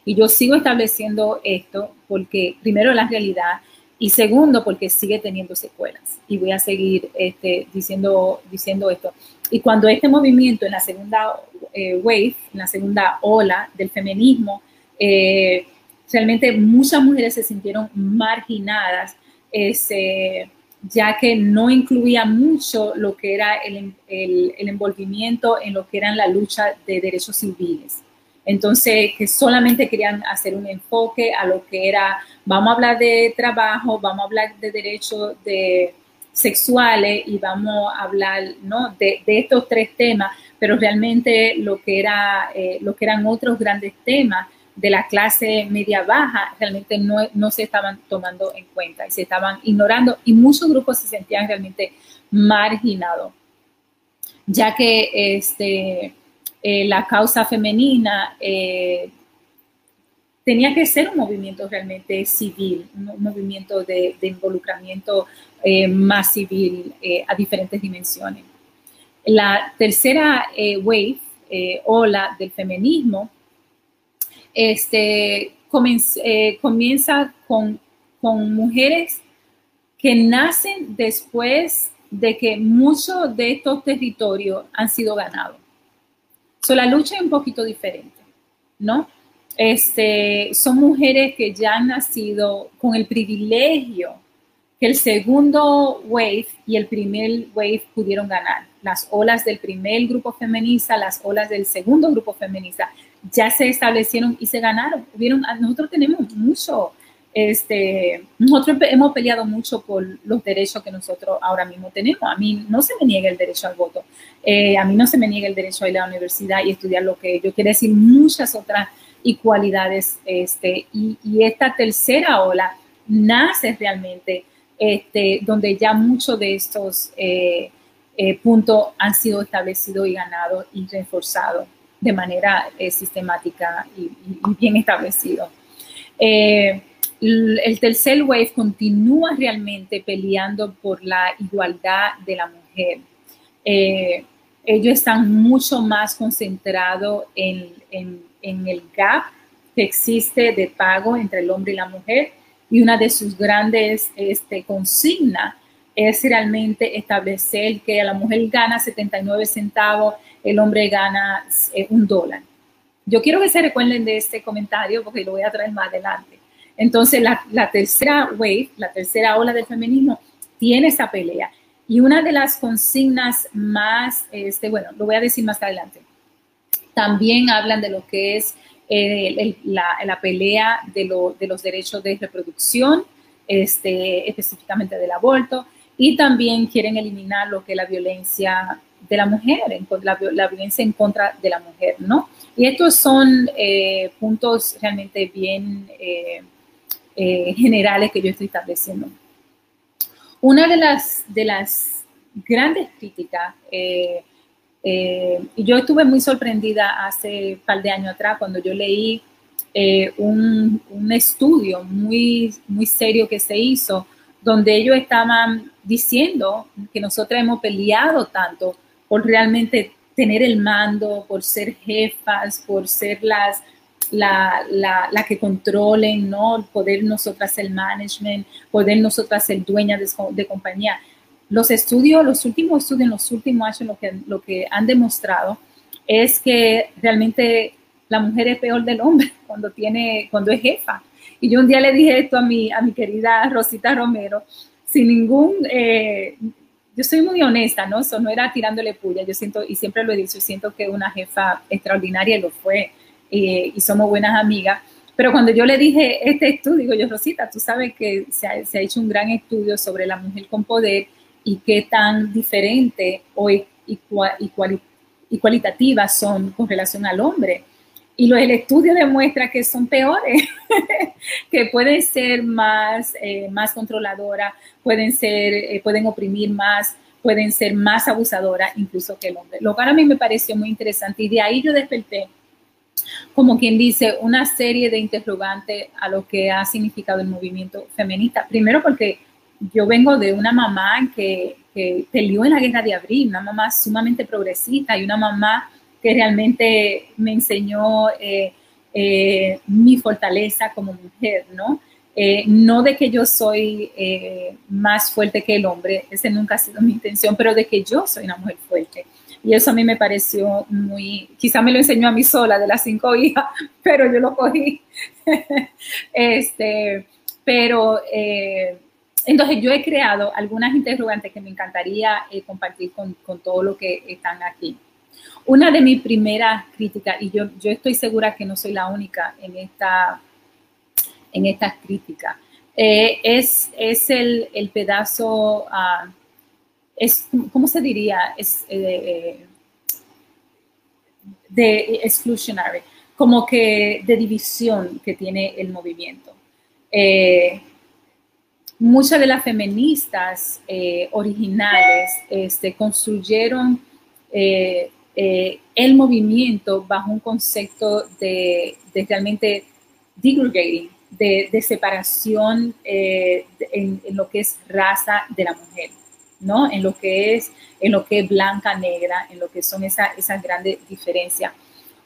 Y yo sigo estableciendo esto porque, primero, la realidad y segundo, porque sigue teniendo secuelas. Y voy a seguir este, diciendo, diciendo esto. Y cuando este movimiento en la segunda eh, wave, en la segunda ola del feminismo, eh, realmente muchas mujeres se sintieron marginadas, ese, ya que no incluía mucho lo que era el, el, el envolvimiento en lo que eran la lucha de derechos civiles. Entonces, que solamente querían hacer un enfoque a lo que era, vamos a hablar de trabajo, vamos a hablar de derechos de sexuales y vamos a hablar de, estos tres temas, pero realmente lo que, era, eh, lo que eran otros grandes temas de la clase media baja realmente no, no se estaban tomando en cuenta y se estaban ignorando y muchos grupos se sentían realmente marginados, ya que este, eh, la causa femenina eh, tenía que ser un movimiento realmente civil, un movimiento de, involucramiento eh, más civil a diferentes dimensiones. La tercera wave, ola del feminismo, este, comienza con, con mujeres que nacen después de que muchos de estos territorios han sido ganados. So, la lucha es un poquito diferente, ¿no? Este, son mujeres que ya han nacido con el privilegio que el segundo wave y el primer wave pudieron ganar. Las olas del primer grupo feminista, las olas del segundo grupo feminista, ya se establecieron y se ganaron. Hubieron, nosotros tenemos mucho, este, nosotros hemos peleado mucho por los derechos que nosotros ahora mismo tenemos. A mí no se me niega el derecho al voto, eh, a mí no se me niega el derecho a ir a la universidad y estudiar lo que yo quiero decir, muchas otras igualdades. Este, y, y esta tercera ola nace realmente este, donde ya muchos de estos eh, eh, puntos han sido establecidos y ganados y reforzados de manera sistemática y, y- y bien establecido. El tercer wave continúa realmente peleando por la igualdad de la mujer. Eh, ellos están mucho más concentrados en, en- en el gap que existe de pago entre el hombre y la mujer y una de sus grandes este, consignas es realmente establecer que la mujer gana 79 centavos, el hombre gana eh, un dólar. Yo quiero que se recuerden de este comentario porque lo voy a traer más adelante. Entonces, la, la tercera wave, la tercera ola del feminismo, tiene esa pelea. Y una de las consignas más, este, bueno, lo voy a decir más adelante, también hablan de lo que es eh, el- la, la pelea de, lo- de los derechos de reproducción, este, específicamente del aborto, y también quieren eliminar lo que es la violencia de la mujer, la, la violencia en contra de la mujer, ¿no? Y estos son eh, puntos realmente bien eh, eh, generales que yo estoy estableciendo. Una de las, de las grandes críticas, eh, eh, y yo estuve muy sorprendida hace un par de años atrás cuando yo leí eh, un, un estudio muy, muy serio que se hizo, donde ellos estaban diciendo que nosotros hemos peleado tanto por realmente tener el mando, por ser jefas, por ser las, la, la, que controlen, ¿no? Poder nosotras el management, poder nosotras ser dueñas de, compañía. Los estudios, los últimos estudios los últimos años lo que, lo que han demostrado es que realmente la mujer es peor del hombre cuando, tiene, cuando es jefa. Y yo un día le dije esto a mi, a mi querida Rosita Romero, sin ningún, eh, yo soy muy honesta, ¿no? Eso no era tirándole puya, yo siento, y siempre lo he dicho, siento que una jefa extraordinaria lo fue, eh, y somos buenas amigas. Pero cuando yo le dije este estudio, digo yo, Rosita, tú sabes que se ha, se ha hecho un gran estudio sobre la mujer con poder y qué tan diferente o igual, igual, y cualitativas son con relación al hombre. Y lo, el estudio demuestra que son peores, que pueden ser más, eh, más controladoras, pueden, ser, eh, pueden oprimir más, pueden ser más abusadoras incluso que el hombre. Lo cual a mí me pareció muy interesante y de ahí yo desperté, como quien dice, una serie de interrogantes a lo que ha significado el movimiento feminista. Primero porque yo vengo de una mamá que, que peleó en la guerra de abril, una mamá sumamente progresista y una mamá que realmente me enseñó eh, eh, mi fortaleza como mujer, ¿no? Eh, no de que yo soy más fuerte que el hombre, ese nunca ha sido mi intención, pero de que yo soy una mujer fuerte. Y eso a mí me pareció muy, quizá me lo enseñó a mí sola de las cinco hijas, pero yo lo cogí. este, pero eh, entonces yo he creado algunas interrogantes que me encantaría eh, compartir con, con todo lo que están aquí. Una de mis primeras críticas, y yo, yo estoy segura que no soy la única en esta, en estas críticas, eh, es, es el, el pedazo, uh, es, ¿cómo se diría? Es, eh, de exclusionary. como que de división que tiene el movimiento. Eh, muchas de las feministas eh, originales este, construyeron el movimiento bajo un concepto de, realmente degregating, de, separación en, lo que es raza de la mujer, ¿no? En lo que es, en lo que es blanca, negra, en lo que son esas esa grandes diferencias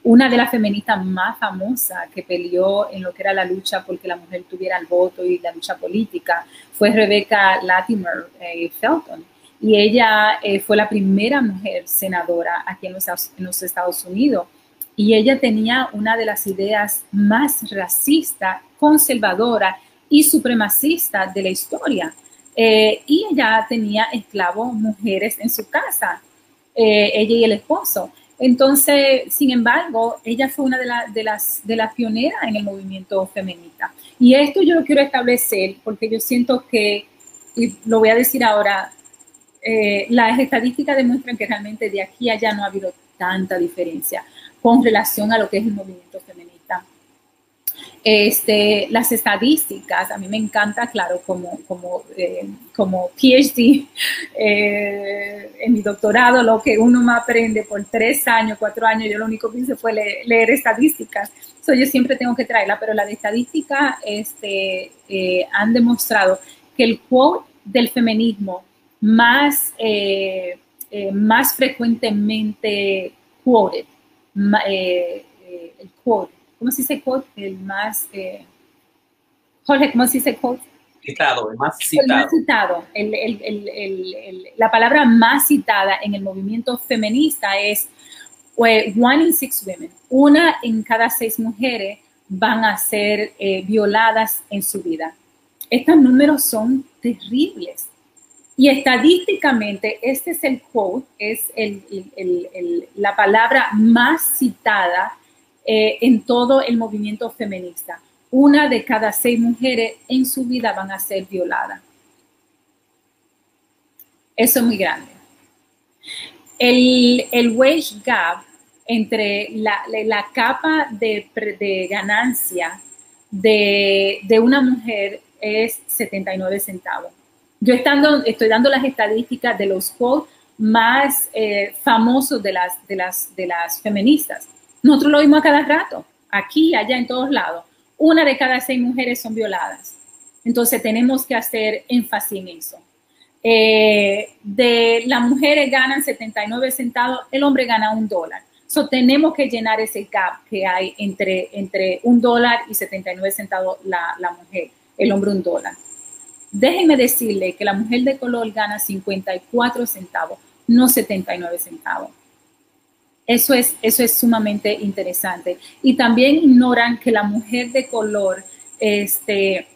una de las feministas más famosas que peleó en lo que era la lucha porque la mujer tuviera el voto y la lucha política fue Rebecca Latimer eh, Felton. Y ella eh, fue la primera mujer senadora aquí en los, en los, Estados Unidos. Y ella tenía una de las ideas más racistas, conservadora y supremacista de la historia. Eh, y ella tenía esclavos mujeres en su casa, ella y el esposo. Entonces, sin embargo, ella fue una de, las, de pioneras en el movimiento feminista. Y esto yo lo quiero establecer porque yo siento que, y lo voy a decir ahora, eh, las estadísticas demuestran que realmente de aquí a allá no ha habido tanta diferencia con relación a lo que es el movimiento feminista. Este, las estadísticas, a mí me encanta, claro, como, como, eh, como PhD eh, en mi doctorado, lo que uno me aprende por tres años, cuatro años, yo lo único que hice fue leer, estadísticas. So, yo siempre tengo que traerla, pero las estadísticas este, eh, han demostrado que el quote del feminismo más, más frecuentemente quoted, el quote, ¿cómo se dice quote? El más, eh, Jorge, ¿cómo se dice quote? Citado, el más citado. El más citado. El, el, el, la palabra más citada en el movimiento feminista es one in six women. Una en cada seis mujeres van a ser eh, violadas en su vida. Estos números son terribles. Y estadísticamente, este es el quote, es el, la palabra más citada eh, en todo el movimiento feminista. Una de cada seis mujeres en su vida van a ser violadas. Eso es muy grande. El, el wage gap entre la, la capa de, de ganancia de, de, una mujer es 79 centavos. Yo estando, estoy dando las estadísticas de los quotes más eh, famosos de las, de, las, de las feministas. Nosotros lo vimos a cada rato, aquí, allá, en todos lados. Una de cada seis mujeres son violadas. Entonces tenemos que hacer énfasis en eso. Eh, de las mujeres ganan 79 centavos, el hombre gana un dólar. So, tenemos que llenar ese gap que hay entre, entre un dólar y 79 centavos la, la mujer, el hombre un dólar. Déjenme decirle que la mujer de color gana 54 centavos, no 79 centavos. Eso es, eso es sumamente interesante. Y también ignoran que la mujer de color este,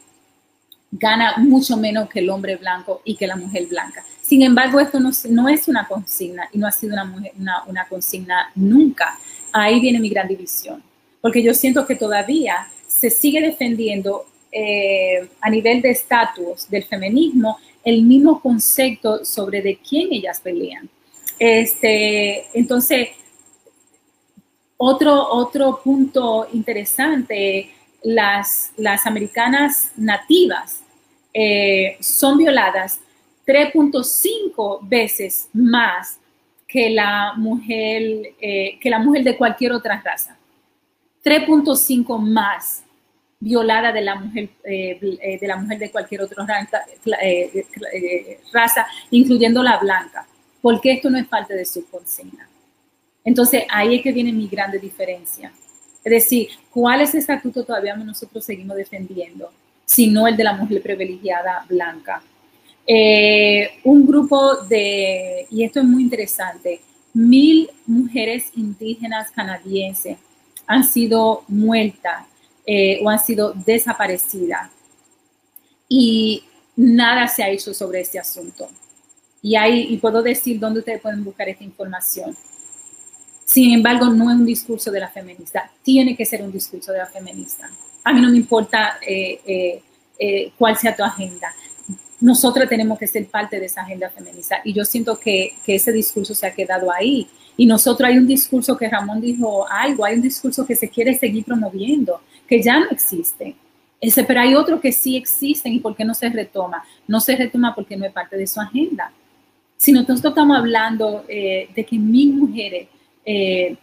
gana mucho menos que el hombre blanco y que la mujer blanca. Sin embargo, esto no, no es una consigna y no ha sido una, una, una, consigna nunca. Ahí viene mi gran división, porque yo siento que todavía se sigue defendiendo eh, a nivel de estatus del feminismo el mismo concepto sobre de quién ellas pelean. Este, entonces, otro, otro punto interesante, las, las americanas nativas eh, son violadas 3.5 veces más que la mujer, eh, que la mujer de cualquier otra raza. 3.5 más violada de la mujer, eh, de la mujer de cualquier otra raza, incluyendo la blanca, porque esto no es parte de su consigna. Entonces, ahí es que viene mi grande diferencia. Es decir, ¿cuál es el estatuto todavía nosotros seguimos defendiendo? Si no el de la mujer privilegiada blanca. Eh, un grupo de, y esto es muy interesante, mil mujeres indígenas canadienses han sido muertas eh, o han sido desaparecidas y nada se ha hecho sobre este asunto. Y, hay, y puedo decir dónde ustedes pueden buscar esta información. Sin embargo, no es un discurso de la feminista, tiene que ser un discurso de la feminista. A mí no me importa eh, eh, eh, cuál sea tu agenda. Nosotros tenemos que ser parte de esa agenda feminista y yo siento que, ese discurso se ha quedado ahí Y nosotros hay un discurso que Ramón dijo algo, hay un discurso que se quiere seguir promoviendo, que ya no existe. Ese, pero hay otro que sí existen y por qué no se retoma. No se retoma porque no es parte de su agenda. Si nosotros estamos hablando de que mil mujeres eh,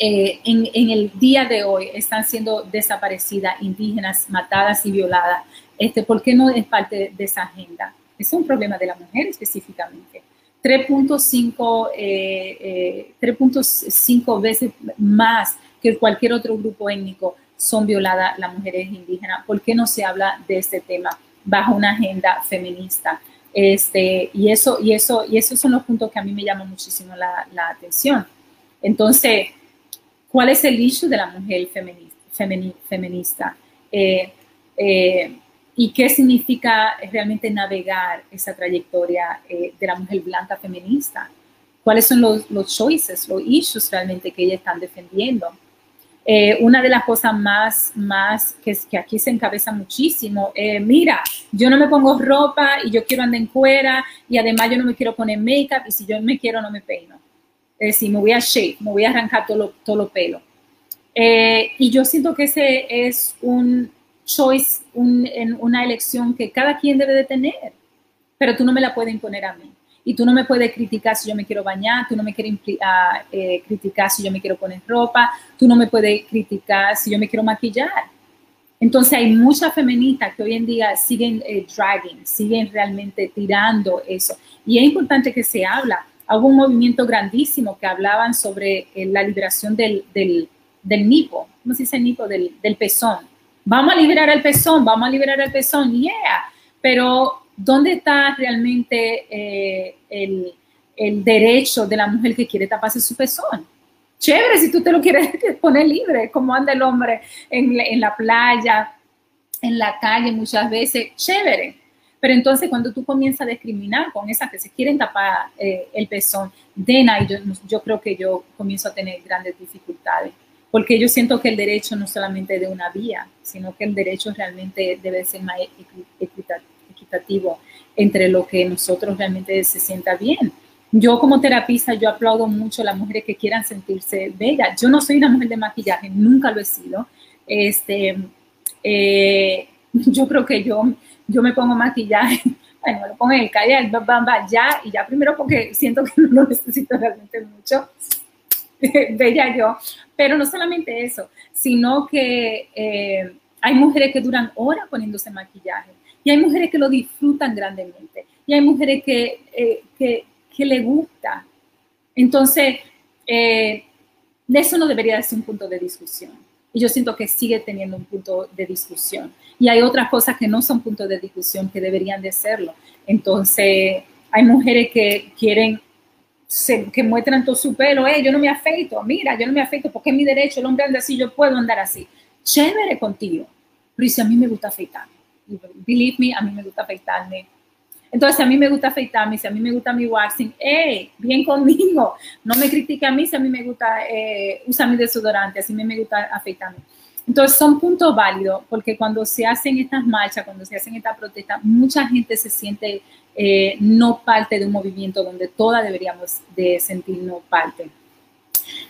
eh, en, el día de hoy están siendo desaparecidas, indígenas, matadas y violadas, este, ¿por qué no es parte de esa agenda? Es un problema de la mujer específicamente. 3.5 eh, eh, veces más que cualquier otro grupo étnico son violadas las mujeres indígenas. ¿Por qué no se habla de este tema bajo una agenda feminista? Este, y, eso, y, eso, y esos son los puntos que a mí me llaman muchísimo la, la atención. Entonces, ¿cuál es el issue de la mujer feminista? feminista? Eh, eh, y qué significa realmente navegar esa trayectoria eh, de la mujer blanca feminista. ¿Cuáles son los, los choices, los issues realmente que ellas están defendiendo? Eh, una de las cosas más, más que, aquí se encabeza muchísimo, eh, mira, yo no me pongo ropa y yo quiero andar en cuera y además yo no me quiero poner make-up y si yo me quiero no me peino. Es decir, me voy a shave, me voy a arrancar todo lo, todo lo pelo. y yo siento que ese es un, choice, en una elección que cada quien debe de tener, pero tú no me la puedes imponer a mí. Y tú no me puedes criticar si yo me quiero bañar, tú no me quieres uh, eh, criticar si yo me quiero poner ropa, tú no me puedes criticar si yo me quiero maquillar. Entonces hay muchas feministas que hoy en día siguen eh, dragging, siguen realmente tirando eso. Y es importante que se habla. Hubo un movimiento grandísimo que hablaban sobre eh, la liberación del, del, del nipo, ¿cómo se dice nipo? Del, del pezón Vamos a liberar el pezón, vamos a liberar el pezón, yeah. Pero, ¿dónde está realmente eh, el, el, derecho de la mujer que quiere taparse su pezón? Chévere, si tú te lo quieres poner libre, como anda el hombre en, en la playa, en la calle muchas veces, chévere. Pero entonces cuando tú comienzas a discriminar con esas que se quieren tapar eh, el pezón, de ahí yo, yo creo que yo comienzo a tener grandes dificultades porque yo siento que el derecho no solamente de una vía, sino que el derecho realmente debe ser más equitativo entre lo que nosotros realmente se sienta bien. Yo como terapista, yo aplaudo mucho a las mujeres que quieran sentirse bellas. Yo no soy una mujer de maquillaje, nunca lo he sido. Este, eh, yo creo que yo, yo me pongo maquillaje, bueno, me lo pongo en el calle, bamba, ya, y ya primero porque siento que no lo necesito realmente mucho. bella yo, pero no solamente eso, sino que eh, hay mujeres que duran horas poniéndose maquillaje y hay mujeres que lo disfrutan grandemente y hay mujeres que, eh, que, le gusta. Entonces, eh, eso no debería ser un punto de discusión. Y yo siento que sigue teniendo un punto de discusión. Y hay otras cosas que no son puntos de discusión que deberían de serlo. Entonces, hay mujeres que quieren que muestran todo su pelo, eh, yo no me afeito, mira, yo no me afeito porque es mi derecho, el hombre anda así, yo puedo andar así. Chévere contigo, pero si a mí me gusta afeitarme, believe me, a mí me gusta afeitarme. Entonces, si a mí me gusta afeitarme, si a mí me gusta mi waxing, eh, bien conmigo, no me critique a mí si a mí me gusta eh, usar mi desodorante, así a mí me gusta afeitarme. Entonces son puntos válidos porque cuando se hacen estas marchas, cuando se hacen estas protestas, mucha gente se siente eh, no parte de un movimiento donde todas deberíamos de sentirnos parte.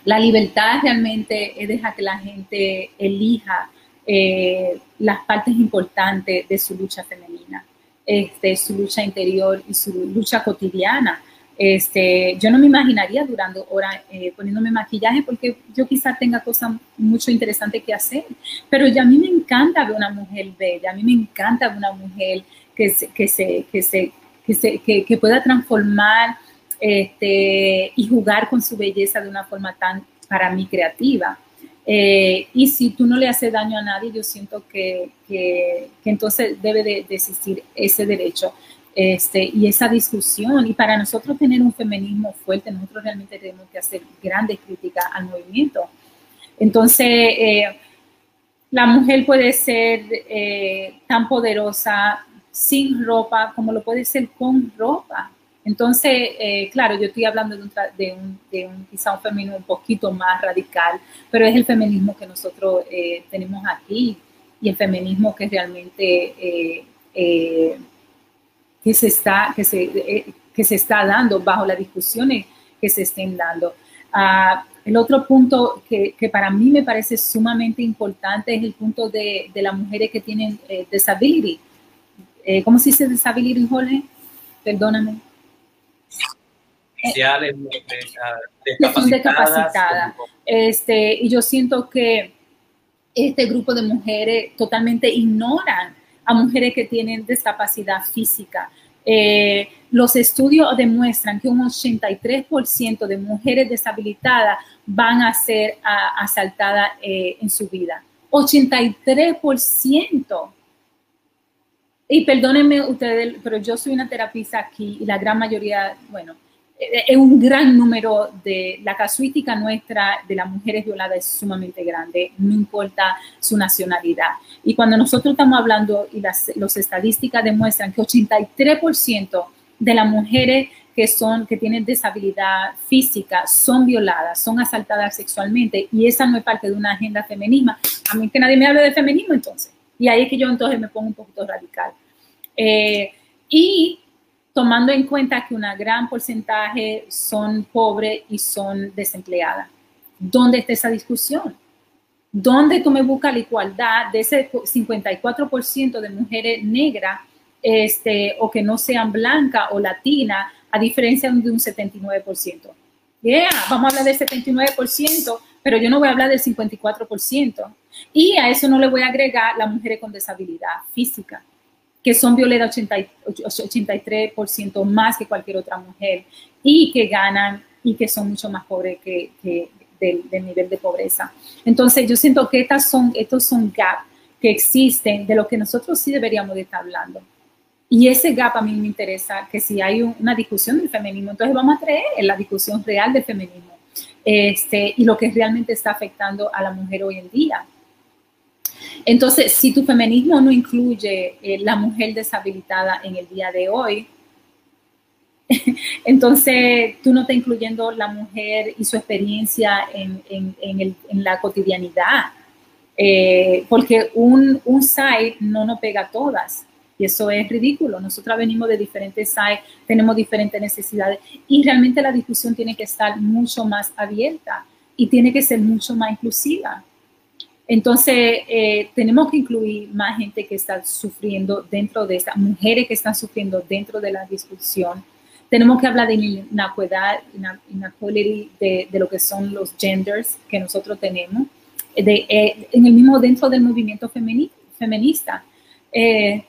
La libertad realmente es dejar que la gente elija eh, las partes importantes de su lucha femenina, este, su lucha interior y su lucha cotidiana. Este, yo no me imaginaría durando horas eh, poniéndome maquillaje porque yo quizás tenga cosas mucho interesantes que hacer, pero ya a mí me encanta ver una mujer bella, a mí me encanta ver una mujer que que se, que se que, pueda transformar este, y jugar con su belleza de una forma tan, para mí, creativa. Eh, y si tú no le haces daño a nadie, yo siento que, entonces debe de, existir ese derecho este, y esa discusión. Y para nosotros tener un feminismo fuerte, nosotros realmente tenemos que hacer grandes críticas al movimiento. Entonces, eh, la mujer puede ser eh, tan poderosa sin ropa como lo puede ser con ropa. Entonces, eh, claro, yo estoy hablando de un, de, un, de un, quizá un feminismo un poquito más radical, pero es el feminismo que nosotros eh, tenemos aquí y el feminismo que realmente eh, que, se está, que, se, que se está dando bajo las discusiones que se estén dando. Ah, el otro punto que, que, para mí me parece sumamente importante es el punto de, de las mujeres que tienen eh, disability. Eh, ¿Cómo se dice disability, Jorge? Perdóname. Son discapacitadas. Este, y yo siento que este grupo de mujeres totalmente ignoran a mujeres que tienen discapacidad física. Eh, los estudios demuestran que un 83% de mujeres deshabilitadas van a ser a, asaltadas eh, en su vida. 83%. Y perdónenme ustedes, pero yo soy una terapista aquí y la gran mayoría, bueno, es un gran número de la casuística nuestra de las mujeres violadas es sumamente grande, no importa su nacionalidad. Y cuando nosotros estamos hablando y las los estadísticas demuestran que 83% de las mujeres que son que tienen disabilidad física son violadas, son asaltadas sexualmente y esa no es parte de una agenda feminismo. A mí que nadie me hable de feminismo entonces. Y ahí es que yo entonces me pongo un poquito radical. Eh, y tomando en cuenta que una gran porcentaje son pobres y son desempleadas. ¿Dónde está esa discusión? ¿Dónde tú me buscas la igualdad de ese 54% de mujeres negras este, o que no sean blancas o latinas, a diferencia de un 79%? Yeah, vamos a hablar del 79%, pero yo no voy a hablar del 54%. Y a eso no le voy a agregar las mujeres con disabilidad física que son violadas 83% más que cualquier otra mujer y que ganan y que son mucho más pobres que, del, nivel de pobreza. Entonces yo siento que estas son, estos son gaps que existen de lo que nosotros sí deberíamos de estar hablando. Y ese gap a mí me interesa, que si hay una discusión del feminismo, entonces vamos a traer la discusión real del feminismo este, y lo que realmente está afectando a la mujer hoy en día. Entonces, si tu feminismo no incluye eh, la mujer deshabilitada en el día de hoy, entonces tú no estás incluyendo la mujer y su experiencia en, la cotidianidad. Eh, porque un, un site no nos pega a todas. Y eso es ridículo. Nosotras venimos de diferentes sites, tenemos diferentes necesidades y realmente la discusión tiene que estar mucho más abierta y tiene que ser mucho más inclusiva. Entonces, eh, tenemos que incluir más gente que está sufriendo dentro de esta, mujeres que están sufriendo dentro de la discusión. Tenemos que hablar de inequidad, de, de lo que son los genders que nosotros tenemos, de, eh, en el mismo dentro del movimiento feminista. Eh,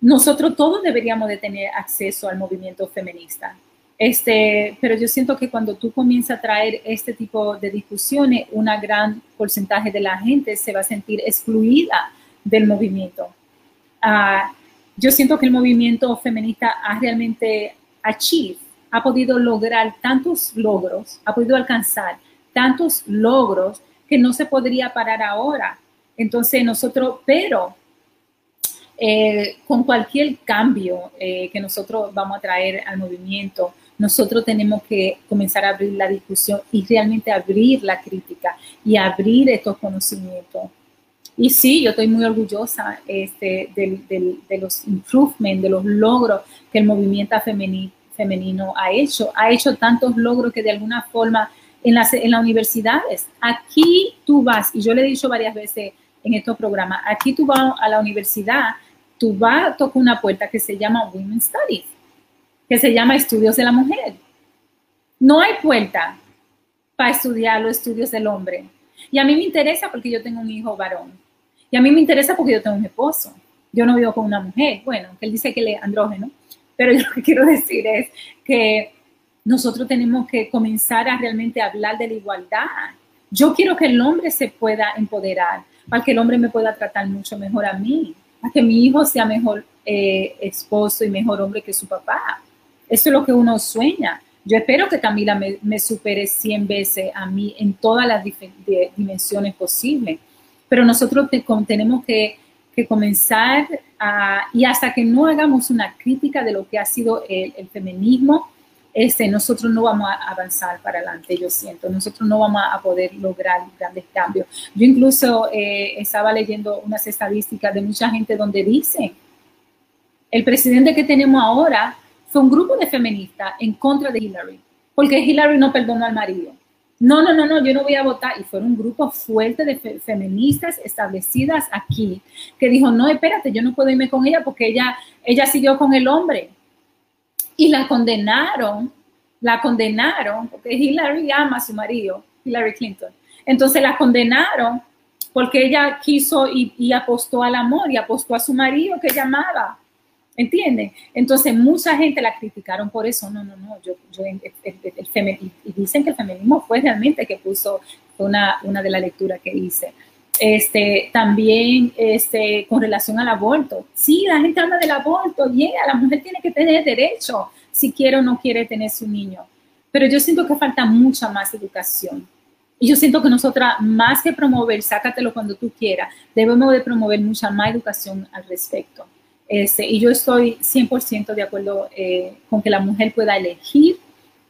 nosotros todos deberíamos de tener acceso al movimiento feminista. Este, pero yo siento que cuando tú comienzas a traer este tipo de discusiones, una gran porcentaje de la gente se va a sentir excluida del movimiento. Uh, yo siento que el movimiento feminista ha realmente achieve, ha podido lograr tantos logros, ha podido alcanzar tantos logros que no se podría parar ahora. Entonces nosotros, pero eh, con cualquier cambio eh, que nosotros vamos a traer al movimiento, nosotros tenemos que comenzar a abrir la discusión y realmente abrir la crítica y abrir estos conocimientos. Y sí, yo estoy muy orgullosa este, de, los improvements, de los logros que el movimiento femenino, ha hecho. Ha hecho tantos logros que de alguna forma en las, en las universidades, aquí tú vas, y yo le he dicho varias veces en estos programas, aquí tú vas a la universidad, tú vas, a tocar una puerta que se llama Women's Studies que se llama Estudios de la Mujer. No hay puerta para estudiar los estudios del hombre. Y a mí me interesa porque yo tengo un hijo varón. Y a mí me interesa porque yo tengo un esposo. Yo no vivo con una mujer. Bueno, que él dice que le andrógeno. Pero yo lo que quiero decir es que nosotros tenemos que comenzar a realmente hablar de la igualdad. Yo quiero que el hombre se pueda empoderar, para que el hombre me pueda tratar mucho mejor a mí, para que mi hijo sea mejor eh, esposo y mejor hombre que su papá. Eso es lo que uno sueña. Yo espero que Camila me, supere 100 veces a mí en todas las dimensiones posibles. Pero nosotros tenemos que, comenzar a, y hasta que no hagamos una crítica de lo que ha sido el, feminismo, este, nosotros no vamos a avanzar para adelante, yo siento. Nosotros no vamos a poder lograr grandes cambios. Yo incluso eh, estaba leyendo unas estadísticas de mucha gente donde dice, el presidente que tenemos ahora fue un grupo de feministas en contra de Hillary. porque Hillary no perdonó al marido. No, no, no, no, yo no voy a votar. Y fueron un grupo fuerte de fe- feministas establecidas aquí que dijo, no, espérate, yo no puedo irme con ella porque ella, ella siguió con el hombre. Y la condenaron, la condenaron, porque Hillary ama a su marido, Hillary Clinton. Entonces la condenaron porque ella quiso y, y apostó al amor y apostó a su marido que ella amaba. ¿Entienden? Entonces mucha gente la criticaron por eso. No, no, no. Yo, yo, el, el- el femi- y dicen que el feminismo fue realmente que puso una, una de las lecturas que hice. Este, también este, con relación al aborto. Sí, la gente habla del aborto. Yeah, la mujer tiene que tener derecho si quiere o no quiere tener su niño. Pero yo siento que falta mucha más educación. Y yo siento que nosotras, más que promover, sácatelo cuando tú quieras, debemos de promover mucha más educación al respecto. Este, y yo estoy 100% de acuerdo eh, con que la mujer pueda elegir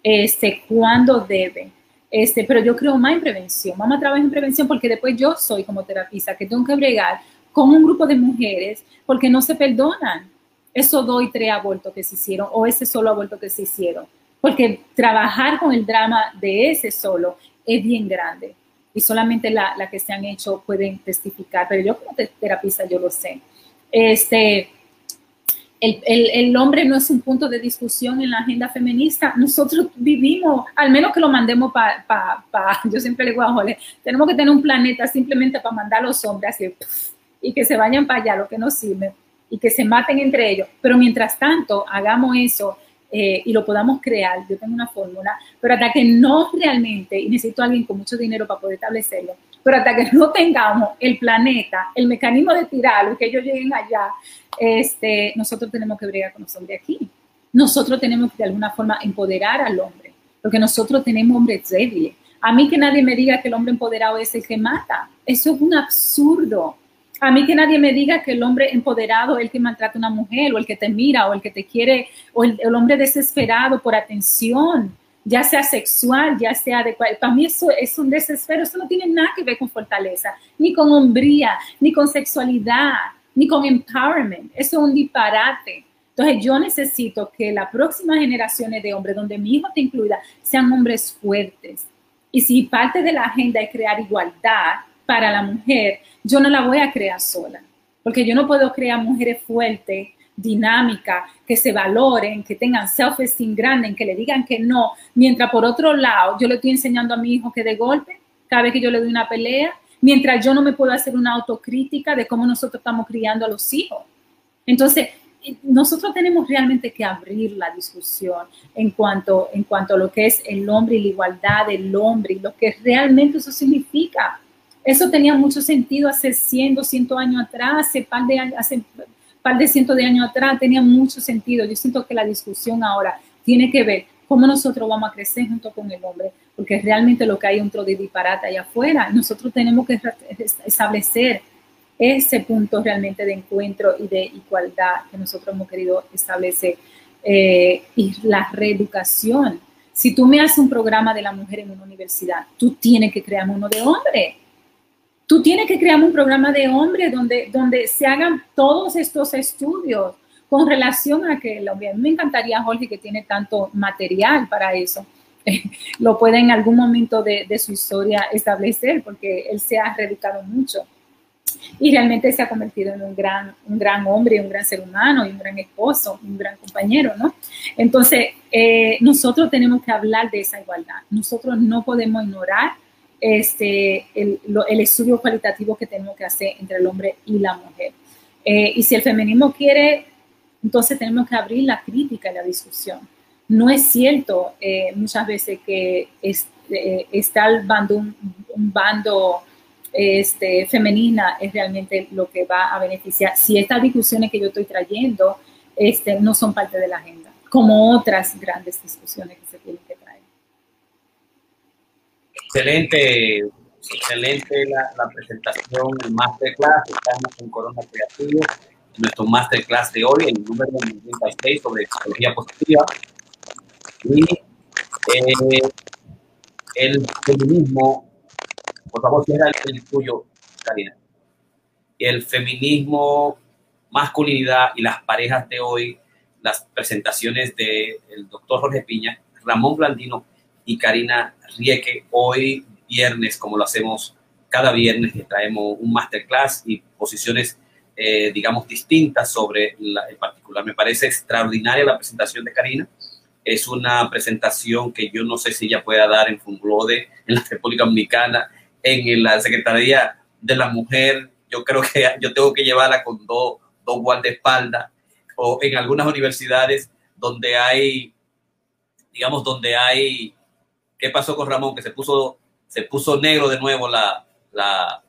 este, cuándo debe. Este, pero yo creo más en prevención. Vamos a trabajar en prevención porque después yo soy como terapista que tengo que bregar con un grupo de mujeres porque no se perdonan esos dos y tres abortos que se hicieron o ese solo aborto que se hicieron. Porque trabajar con el drama de ese solo es bien grande y solamente la, la que se han hecho pueden testificar, pero yo como te- terapista yo lo sé. Este, el, hombre no es un punto de discusión en la agenda feminista. Nosotros vivimos, al menos que lo mandemos para, pa, pa, yo siempre le digo a Jole, tenemos que tener un planeta simplemente para mandar a los hombres así, y que se vayan para allá, lo que nos sirve, y que se maten entre ellos. Pero mientras tanto, hagamos eso eh, y lo podamos crear. Yo tengo una fórmula, pero hasta que no realmente, y necesito a alguien con mucho dinero para poder establecerlo, pero hasta que no tengamos el planeta, el mecanismo de tirarlo, y que ellos lleguen allá, este, nosotros tenemos que bregar con los hombres aquí. Nosotros tenemos que de alguna forma empoderar al hombre, porque nosotros tenemos hombres débiles. A mí que nadie me diga que el hombre empoderado es el que mata. Eso es un absurdo. A mí que nadie me diga que el hombre empoderado es el que maltrata a una mujer, o el que te mira, o el que te quiere, o el, hombre desesperado por atención, ya sea sexual, ya sea de. Para mí eso es un desespero. Eso no tiene nada que ver con fortaleza, ni con hombría, ni con sexualidad, ni con empowerment. Eso es un disparate. Entonces yo necesito que las próximas generaciones de hombres, donde mi hijo te incluida, sean hombres fuertes. Y si parte de la agenda es crear igualdad para la mujer, yo no la voy a crear sola, porque yo no puedo crear mujeres fuertes, dinámicas, que se valoren, que tengan self-esteem grande, que le digan que no, mientras por otro lado yo le estoy enseñando a mi hijo que de golpe, cada vez que yo le doy una pelea, mientras yo no me puedo hacer una autocrítica de cómo nosotros estamos criando a los hijos. Entonces, nosotros tenemos realmente que abrir la discusión en cuanto, en cuanto a lo que es el hombre y la igualdad del hombre y lo que realmente eso significa. Eso tenía mucho sentido hace 100, 200 años atrás, hace par de par de cientos de años atrás, tenía mucho sentido. Yo siento que la discusión ahora tiene que ver cómo nosotros vamos a crecer junto con el hombre, porque realmente lo que hay dentro de disparate allá afuera, nosotros tenemos que establecer ese punto realmente de encuentro y de igualdad que nosotros hemos querido establecer. Eh, y la reeducación. Si tú me haces un programa de la mujer en una universidad, tú tienes que crear uno de hombre. Tú tienes que crear un programa de hombre donde, donde se hagan todos estos estudios con relación a que el hombre. A mí me encantaría, Jorge, que tiene tanto material para eso, lo pueda en algún momento de, de su historia establecer, porque él se ha reeducado mucho y realmente se ha convertido en un gran, un gran hombre, un gran ser humano y un gran esposo, un gran compañero, ¿no? Entonces, eh, nosotros tenemos que hablar de esa igualdad. Nosotros no podemos ignorar este, el, lo, el estudio cualitativo que tenemos que hacer entre el hombre y la mujer. Eh, y si el feminismo quiere, entonces tenemos que abrir la crítica y la discusión. No es cierto eh, muchas veces que es, eh, está el bando, un, bando este, femenina es realmente lo que va a beneficiar. Si estas discusiones que yo estoy trayendo este, no son parte de la agenda, como otras grandes discusiones que se tienen que traer. Excelente, excelente la, la presentación, el masterclass. Estamos en Corona Creativo, nuestro masterclass de hoy, el número 96 sobre psicología positiva. Y eh, el feminismo por favor, cierra el, el tuyo, Karina. El feminismo, masculinidad y las parejas de hoy, las presentaciones del doctor Jorge Piña, Ramón Blandino y Karina Rieke. Hoy viernes, como lo hacemos cada viernes, traemos un masterclass y posiciones, eh, digamos, distintas sobre la, el particular. Me parece extraordinaria la presentación de Karina. Es una presentación que yo no sé si ella pueda dar en Funglode, en la República Dominicana, en la Secretaría de la Mujer. Yo creo que yo tengo que llevarla con dos, dos guardaespaldas o en algunas universidades donde hay, digamos, donde hay, ¿qué pasó con Ramón? Que se puso, se puso negro de nuevo la, la,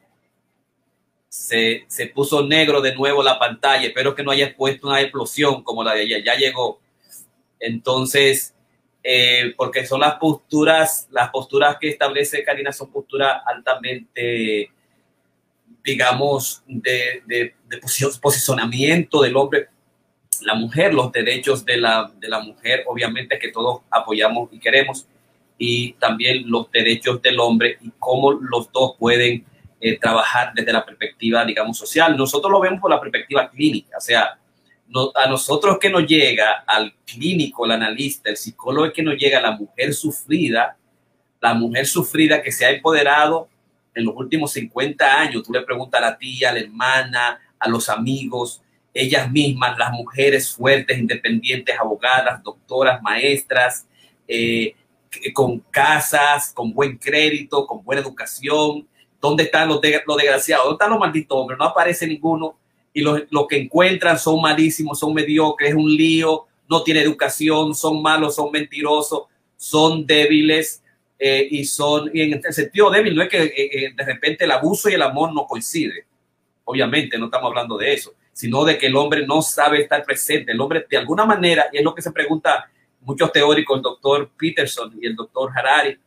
se, se puso negro de nuevo la pantalla. Espero que no haya puesto una explosión como la de ella. Ya llegó. Entonces, eh, porque son las posturas, las posturas que establece Karina son posturas altamente, digamos, de, de, de posicionamiento del hombre, la mujer, los derechos de la, de la mujer, obviamente que todos apoyamos y queremos, y también los derechos del hombre y cómo los dos pueden eh, trabajar desde la perspectiva, digamos, social. Nosotros lo vemos por la perspectiva clínica, o sea, a nosotros que nos llega, al clínico, el analista, el psicólogo que nos llega, la mujer sufrida, la mujer sufrida que se ha empoderado en los últimos 50 años, tú le preguntas a la tía, a la hermana, a los amigos, ellas mismas, las mujeres fuertes, independientes, abogadas, doctoras, maestras, eh, con casas, con buen crédito, con buena educación. ¿Dónde están los, los desgraciados? ¿Dónde están los malditos hombres? No aparece ninguno y lo, lo, que encuentran son malísimos, son mediocres, es un lío, no tiene educación, son malos, son mentirosos, son débiles eh, y son, y en el sentido débil no es que eh, eh, de repente el abuso y el amor no coinciden, obviamente no estamos hablando de eso, sino de que el hombre no sabe estar presente, el hombre de alguna manera, y es lo que se pregunta muchos teóricos, el doctor Peterson y el doctor Harari,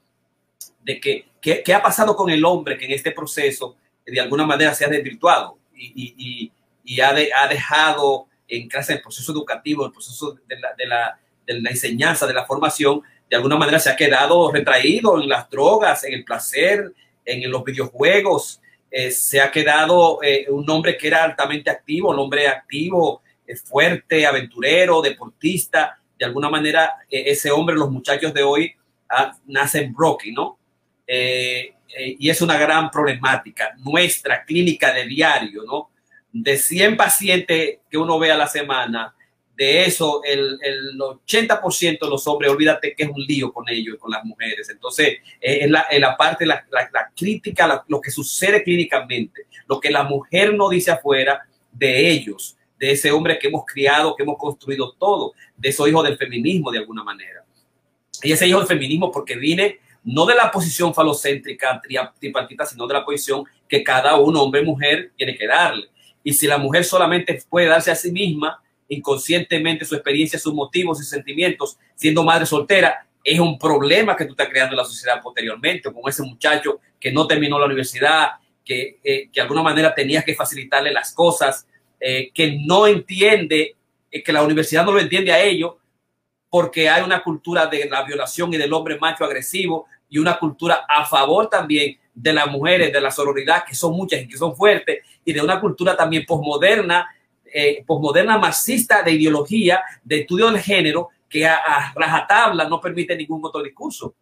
de que qué ha pasado con el hombre que en este proceso de alguna manera se ha desvirtuado y, y, y y ha, ha dejado en clase el proceso educativo, el proceso de la, de, la, de la, enseñanza, de la formación, de alguna manera se ha quedado retraído en las drogas, en el placer, en los videojuegos. Eh, se ha quedado eh, un hombre que era altamente activo, un hombre activo, eh, fuerte, aventurero, deportista. De alguna manera, ese hombre, los muchachos de hoy, ah, nacen broken, ¿no? y es una gran problemática. Nuestra clínica de diario, ¿no? De 100 pacientes que uno ve a la semana, de eso el, el 80% de los hombres, olvídate que es un lío con ellos con las mujeres. Entonces, eh, en, la, en la parte, la, la, crítica, lo que sucede clínicamente, lo que la mujer no dice afuera de ellos, de ese hombre que hemos criado, que hemos construido todo, de esos hijos del feminismo de alguna manera. Y ese hijo del feminismo porque viene no de la posición falocéntrica, tripartita, sino de la posición que cada uno, hombre y mujer, tiene que darle. Y si la mujer solamente puede darse a sí misma, inconscientemente, su experiencia, sus motivos y sentimientos, siendo madre soltera, es un problema que tú estás creando en la sociedad posteriormente, con ese muchacho que no terminó la universidad, que, eh, que de alguna manera tenías que facilitarle las cosas, eh, que no entiende, eh, que la universidad no lo entiende a ellos, porque hay una cultura de la violación y del hombre macho agresivo y una cultura a favor también de las mujeres, de la sororidad, que son muchas y que son fuertes, y de una cultura también posmoderna, eh, posmoderna marxista de ideología, de estudio del género, que a, a, rajatabla no permite ningún otro discurso,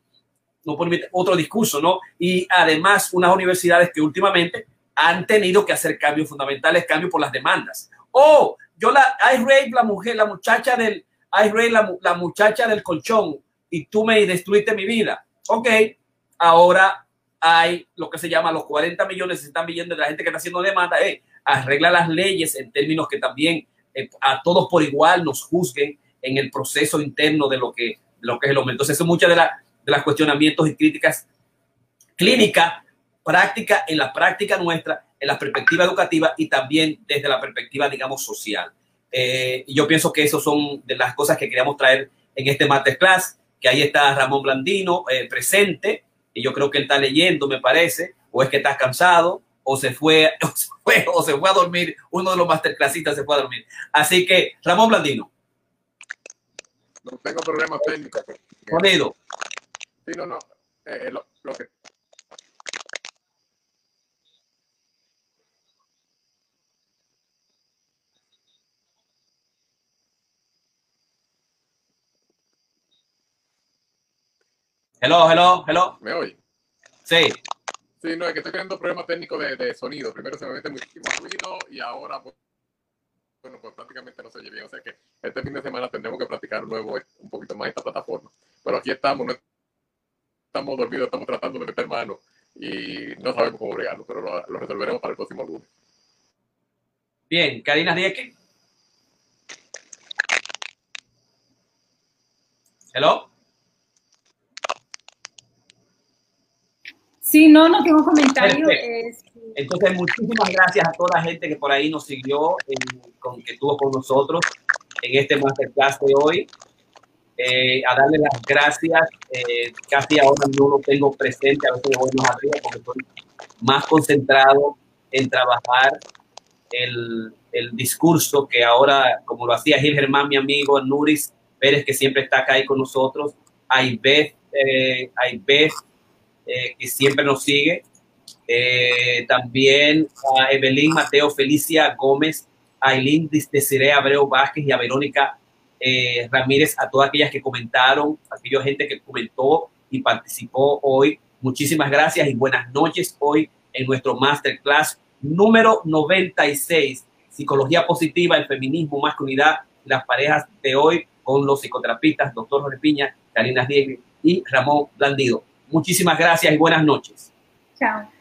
no permite otro discurso, ¿no? Y además unas universidades que últimamente han tenido que hacer cambios fundamentales, cambios por las demandas. Oh, yo la, I Ray, la mujer, la muchacha del, I Ray, la, la muchacha del colchón, y tú me destruiste mi vida. Ok, ahora hay lo que se llama los 40 millones se están viendo de la gente que está haciendo demanda, eh, arregla las leyes en términos que también eh, a todos por igual nos juzguen en el proceso interno de lo que, de lo que es el hombre. Entonces, eso es muchas de, la, de las cuestionamientos y críticas clínicas, práctica, en la práctica nuestra, en la perspectiva educativa y también desde la perspectiva, digamos, social. Eh, yo pienso que eso son de las cosas que queríamos traer en este masterclass, que ahí está Ramón Blandino eh, presente, y yo creo que él está leyendo, me parece, o es que estás cansado, o se fue, o se fue, o se fue a dormir, uno de los masterclassistas se fue a dormir. Así que, Ramón Blandino. No tengo problemas técnicos. Sonido. Sí, no, no. Eh, lo, lo que Hello, hello, hello. ¿Me oye? Sí. Sí, no, es que estoy teniendo problemas técnicos de, de sonido. Primero se me mete muchísimo ruido y ahora, pues, bueno, pues prácticamente no se oye bien. O sea que este fin de semana tendremos que practicar luego un poquito más esta plataforma. Pero aquí estamos, no estamos dormidos, estamos tratando de meter mano y no sabemos cómo bregarlo, pero lo, lo resolveremos para el próximo lunes. Bien, Karina Dieke. Hello. Sí, no, no tengo comentario. Perfecto. Entonces, muchísimas gracias a toda la gente que por ahí nos siguió, en, con, que estuvo con nosotros en este masterclass de hoy. Eh, a darle las gracias. Eh, casi ahora no lo tengo presente, a veces me voy más arriba porque estoy más concentrado en trabajar el, el discurso que ahora, como lo hacía Gil Germán, mi amigo, Nuris Pérez, que siempre está acá ahí con nosotros, Aibeth, eh, Aibeth eh, que siempre nos sigue, eh, también a Evelyn Mateo Felicia Gómez, Aileen Desiree Abreu Vázquez y a Verónica eh, Ramírez, a todas aquellas que comentaron, a aquella gente que comentó y participó hoy. Muchísimas gracias y buenas noches hoy en nuestro masterclass número 96, Psicología Positiva, el Feminismo, Masculinidad, las parejas de hoy con los psicoterapistas, doctor Jorge Piña, Karina Diego y Ramón Blandido. Muchísimas gracias y buenas noches. Chao.